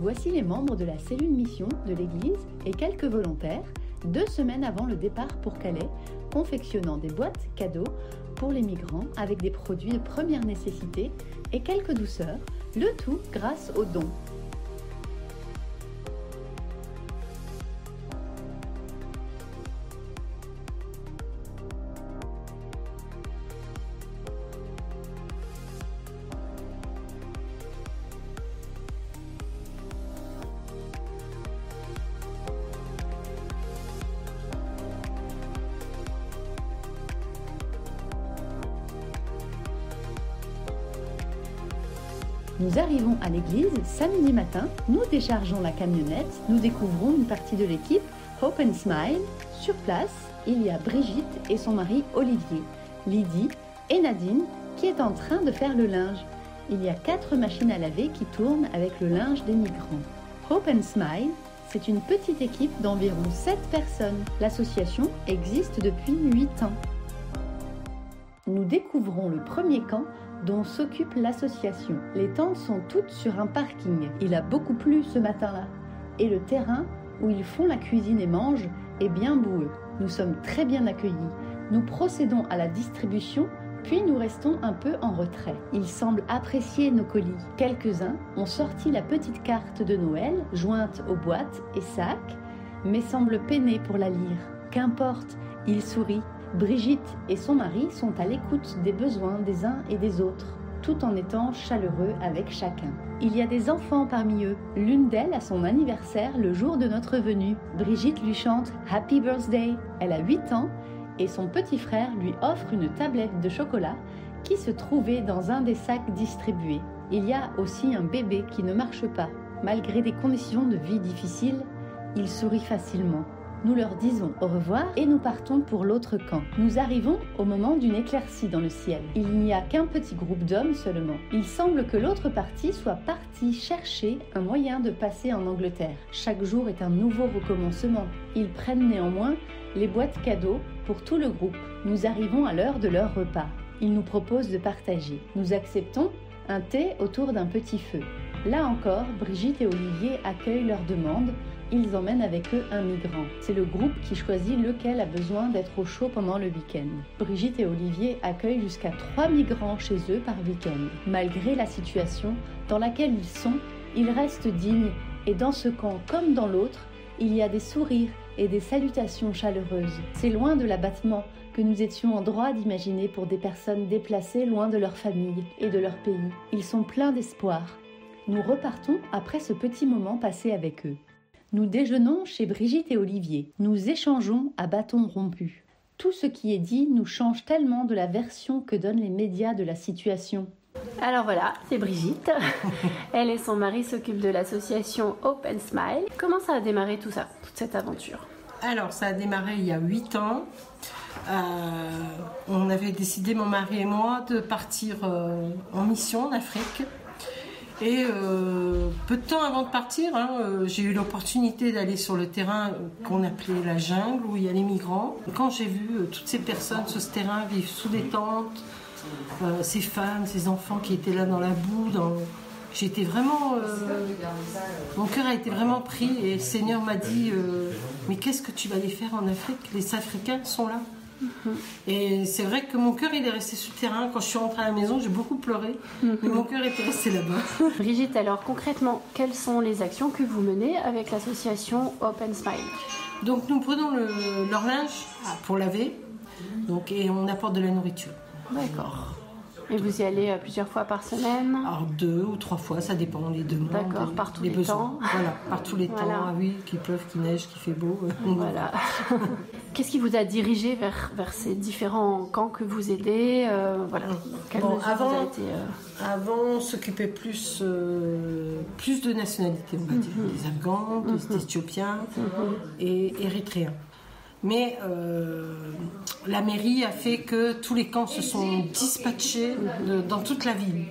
Voici les membres de la cellule mission de l'Église et quelques volontaires, deux semaines avant le départ pour Calais, confectionnant des boîtes cadeaux pour les migrants avec des produits de première nécessité et quelques douceurs, le tout grâce aux dons Nous arrivons à l'église samedi matin, nous déchargeons la camionnette, nous découvrons une partie de l'équipe Hope and Smile. Sur place, il y a Brigitte et son mari Olivier, Lydie et Nadine qui est en train de faire le linge. Il y a quatre machines à laver qui tournent avec le linge des migrants. Hope and Smile, c'est une petite équipe d'environ 7 personnes. L'association existe depuis 8 ans. Nous découvrons le premier camp dont s'occupe l'association. Les tentes sont toutes sur un parking. Il a beaucoup plu ce matin-là. Et le terrain où ils font la cuisine et mangent est bien boueux. Nous sommes très bien accueillis. Nous procédons à la distribution, puis nous restons un peu en retrait. Ils semblent apprécier nos colis. Quelques-uns ont sorti la petite carte de Noël, jointe aux boîtes et sacs, mais semblent peiner pour la lire. Qu'importe, ils sourient Brigitte et son mari sont à l'écoute des besoins des uns et des autres, tout en étant chaleureux avec chacun. Il y a des enfants parmi eux. L'une d'elles a son anniversaire le jour de notre venue. Brigitte lui chante Happy Birthday. Elle a 8 ans et son petit frère lui offre une tablette de chocolat qui se trouvait dans un des sacs distribués. Il y a aussi un bébé qui ne marche pas. Malgré des conditions de vie difficiles, il sourit facilement. Nous leur disons au revoir et nous partons pour l'autre camp. Nous arrivons au moment d'une éclaircie dans le ciel. Il n'y a qu'un petit groupe d'hommes seulement. Il semble que l'autre partie soit partie chercher un moyen de passer en Angleterre. Chaque jour est un nouveau recommencement. Ils prennent néanmoins les boîtes cadeaux pour tout le groupe. Nous arrivons à l'heure de leur repas. Ils nous proposent de partager. Nous acceptons un thé autour d'un petit feu. Là encore, Brigitte et Olivier accueillent leur demande ils emmènent avec eux un migrant. C'est le groupe qui choisit lequel a besoin d'être au chaud pendant le week-end. Brigitte et Olivier accueillent jusqu'à trois migrants chez eux par week-end. Malgré la situation dans laquelle ils sont, ils restent dignes et dans ce camp comme dans l'autre, il y a des sourires et des salutations chaleureuses. C'est loin de l'abattement que nous étions en droit d'imaginer pour des personnes déplacées loin de leur famille et de leur pays. Ils sont pleins d'espoir. Nous repartons après ce petit moment passé avec eux. Nous déjeunons chez Brigitte et Olivier. Nous échangeons à bâton rompu. Tout ce qui est dit nous change tellement de la version que donnent les médias de la situation. Alors voilà, c'est Brigitte. Elle et son mari s'occupent de l'association Open Smile. Comment ça a démarré tout ça, toute cette aventure? Alors, ça a démarré il y a 8 ans. Euh, on avait décidé, mon mari et moi, de partir euh, en mission en Afrique. Et euh, peu de temps avant de partir, hein, euh, j'ai eu l'opportunité d'aller sur le terrain qu'on appelait la jungle, où il y a les migrants. Quand j'ai vu euh, toutes ces personnes sur ce terrain vivre sous des tentes, ces femmes, ces enfants qui étaient là dans la boue, j'étais vraiment... mon cœur a été vraiment pris et le Seigneur m'a dit, mais qu'est-ce que tu vas aller faire en Afrique? Les Africains sont là. Et c'est vrai que mon cœur il est resté sur le terrain. Quand je suis rentrée à la maison, j'ai beaucoup pleuré, mais mon cœur était resté là-bas. Brigitte, alors concrètement, quelles sont les actions que vous menez avec l'association Open Smile? Donc nous prenons leur linge pour laver, donc et on apporte de la nourriture. D'accord. Et vous y allez euh, plusieurs fois par semaine Alors deux ou trois fois, ça dépend des demandes. D'accord, par tous les, temps. Voilà, par tous les temps. Ah oui, qu'il pleuve, qu'il neige, qu'il fait beau. Voilà. Qu'est-ce qui vous a dirigé vers, vers ces différents camps que vous aidez euh, Voilà. avant, euh, avant, on s'occupait plus, plus de nationalités, on va dire. Mhm. Des Afghans, des mhm. Éthiopiens mhm. et Érythréens. Mais euh, la mairie a fait que tous les camps se sont dispatchés dans toute la ville.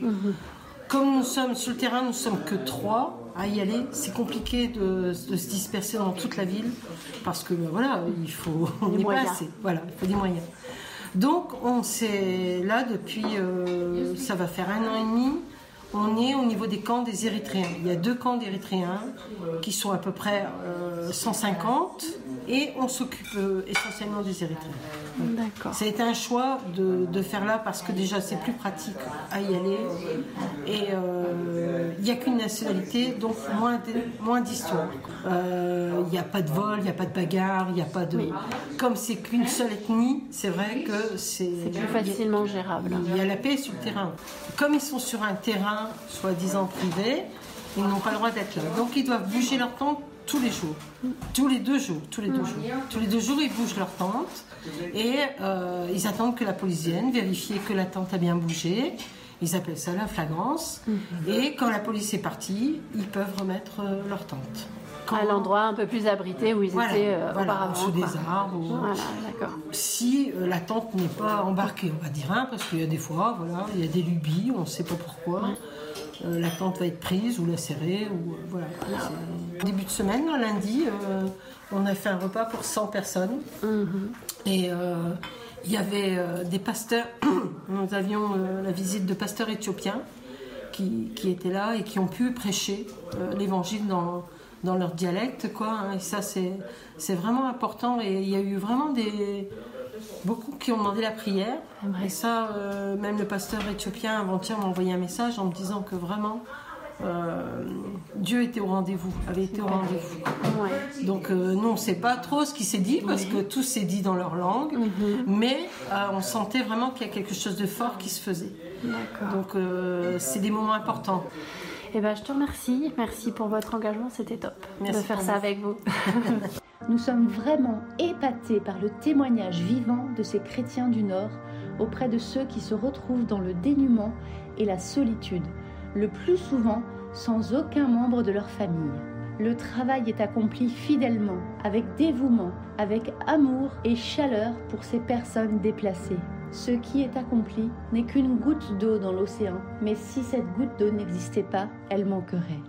Comme nous sommes sur le terrain, nous sommes que trois à y aller. C'est compliqué de, se disperser dans toute la ville parce que ben voilà, il faut des moyens. Voilà, il faut des moyens. Donc on s'est là depuis, euh, ça va faire un an et demi on est au niveau des camps des Érythréens. Il y a deux camps d'Érythréens qui sont à peu près 150 euh, et on s'occupe euh, essentiellement des Érythréens. D'accord. Ça a été un choix de, faire là parce que déjà c'est plus pratique à y aller et euh, il n'y a qu'une nationalité donc moins moins d'histoire. Il n'y a pas de vol, il n'y a pas de bagarre, il n'y a pas de. Comme c'est qu'une seule ethnie, c'est vrai que c'est. C'est plus facilement gérable. Il y a la paix sur le terrain. Comme ils sont sur un terrain soi-disant privés, ils n'ont pas le droit d'être là. Donc ils doivent bouger leur tente tous les jours, tous les deux jours, tous les deux jours. Tous les deux jours, ils bougent leur tente et euh, ils attendent que la police vienne vérifier que la tente a bien bougé. Ils appellent ça la flagrance. Mhm. Et quand la police est partie, ils peuvent remettre euh, leur tente. À l'endroit un peu plus abrité où ils étaient euh, auparavant. Sous des arbres. Si la tente n'est pas embarquée, on va dire, hein, parce qu'il y a des fois, voilà, il y a des lubies, on ne sait pas pourquoi. Euh, la tente va être prise ou lacérée. Ou, euh, voilà. Début de semaine, lundi, euh, on a fait un repas pour 100 personnes. Mhm. Et il y avait des pasteurs. Nous avions la visite de pasteurs éthiopiens qui, qui, étaient là et qui ont pu prêcher l'évangile dans, dans leur dialecte. Quoi, hein. Et ça, c'est vraiment important. Et il y a eu vraiment des beaucoup qui ont demandé la prière. Et ça, euh, même le pasteur éthiopien avant-hier m'a envoyé un message en me disant que vraiment euh, Dieu était au rendez-vous, avait été au rendez-vous. Donc euh, nous, on ne sait pas trop ce qui s'est dit parce que tout s'est dit dans leur langue, mhm. mais on sentait vraiment qu'il y a quelque chose de fort qui se faisait. Donc c'est des moments importants. Eh ben, je te remercie. Merci pour votre engagement. C'était top de faire ça avec vous. Nous sommes vraiment épatés par le témoignage vivant de ces chrétiens du Nord auprès de ceux qui se retrouvent dans le dénuement et la solitude, le plus souvent sans aucun membre de leur famille. Le travail est accompli fidèlement, avec dévouement, avec amour et chaleur pour ces personnes déplacées. Ce qui est accompli n'est qu'une goutte d'eau dans l'océan, mais si cette goutte d'eau n'existait pas, elle manquerait.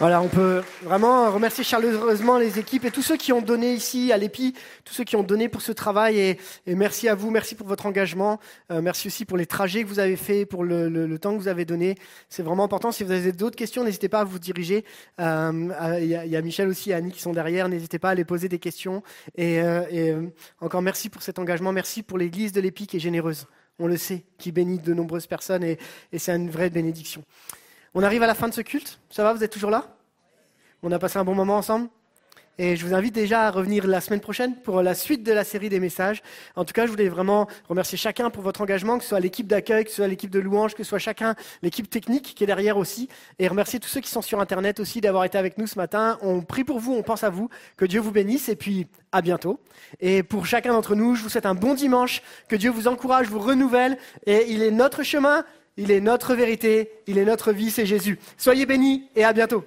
Voilà, on peut vraiment remercier chaleureusement les équipes et tous ceux qui ont donné ici à l'EPI, tous ceux qui ont donné pour ce travail. Et, merci à vous, merci pour votre engagement. Euh, merci aussi pour les trajets que vous avez faits, pour le, temps que vous avez donné. C'est vraiment important. Si vous avez d'autres questions, n'hésitez pas à vous diriger. Euh, il y, a Michel aussi et Annie qui sont derrière. N'hésitez pas à les poser des questions. Et, euh, encore merci pour cet engagement. Merci pour l'Église de l'EPI qui est généreuse. On le sait, qui bénit de nombreuses personnes et c'est une vraie bénédiction. On arrive à la fin de ce culte. Ça va, vous êtes toujours là? On a passé un bon moment ensemble et je vous invite déjà à revenir la semaine prochaine pour la suite de la série des messages. En tout cas, je voulais vraiment remercier chacun pour votre engagement, que ce soit l'équipe d'accueil, que ce soit l'équipe de louange, que ce soit chacun, l'équipe technique qui est derrière aussi. Et remercier tous ceux qui sont sur Internet aussi d'avoir été avec nous ce matin. On prie pour vous, on pense à vous. Que Dieu vous bénisse et puis à bientôt. Et pour chacun d'entre nous, je vous souhaite un bon dimanche. Que Dieu vous encourage, vous renouvelle. Et il est notre chemin, il est notre vérité, il est notre vie, c'est Jésus. Soyez bénis et à bientôt.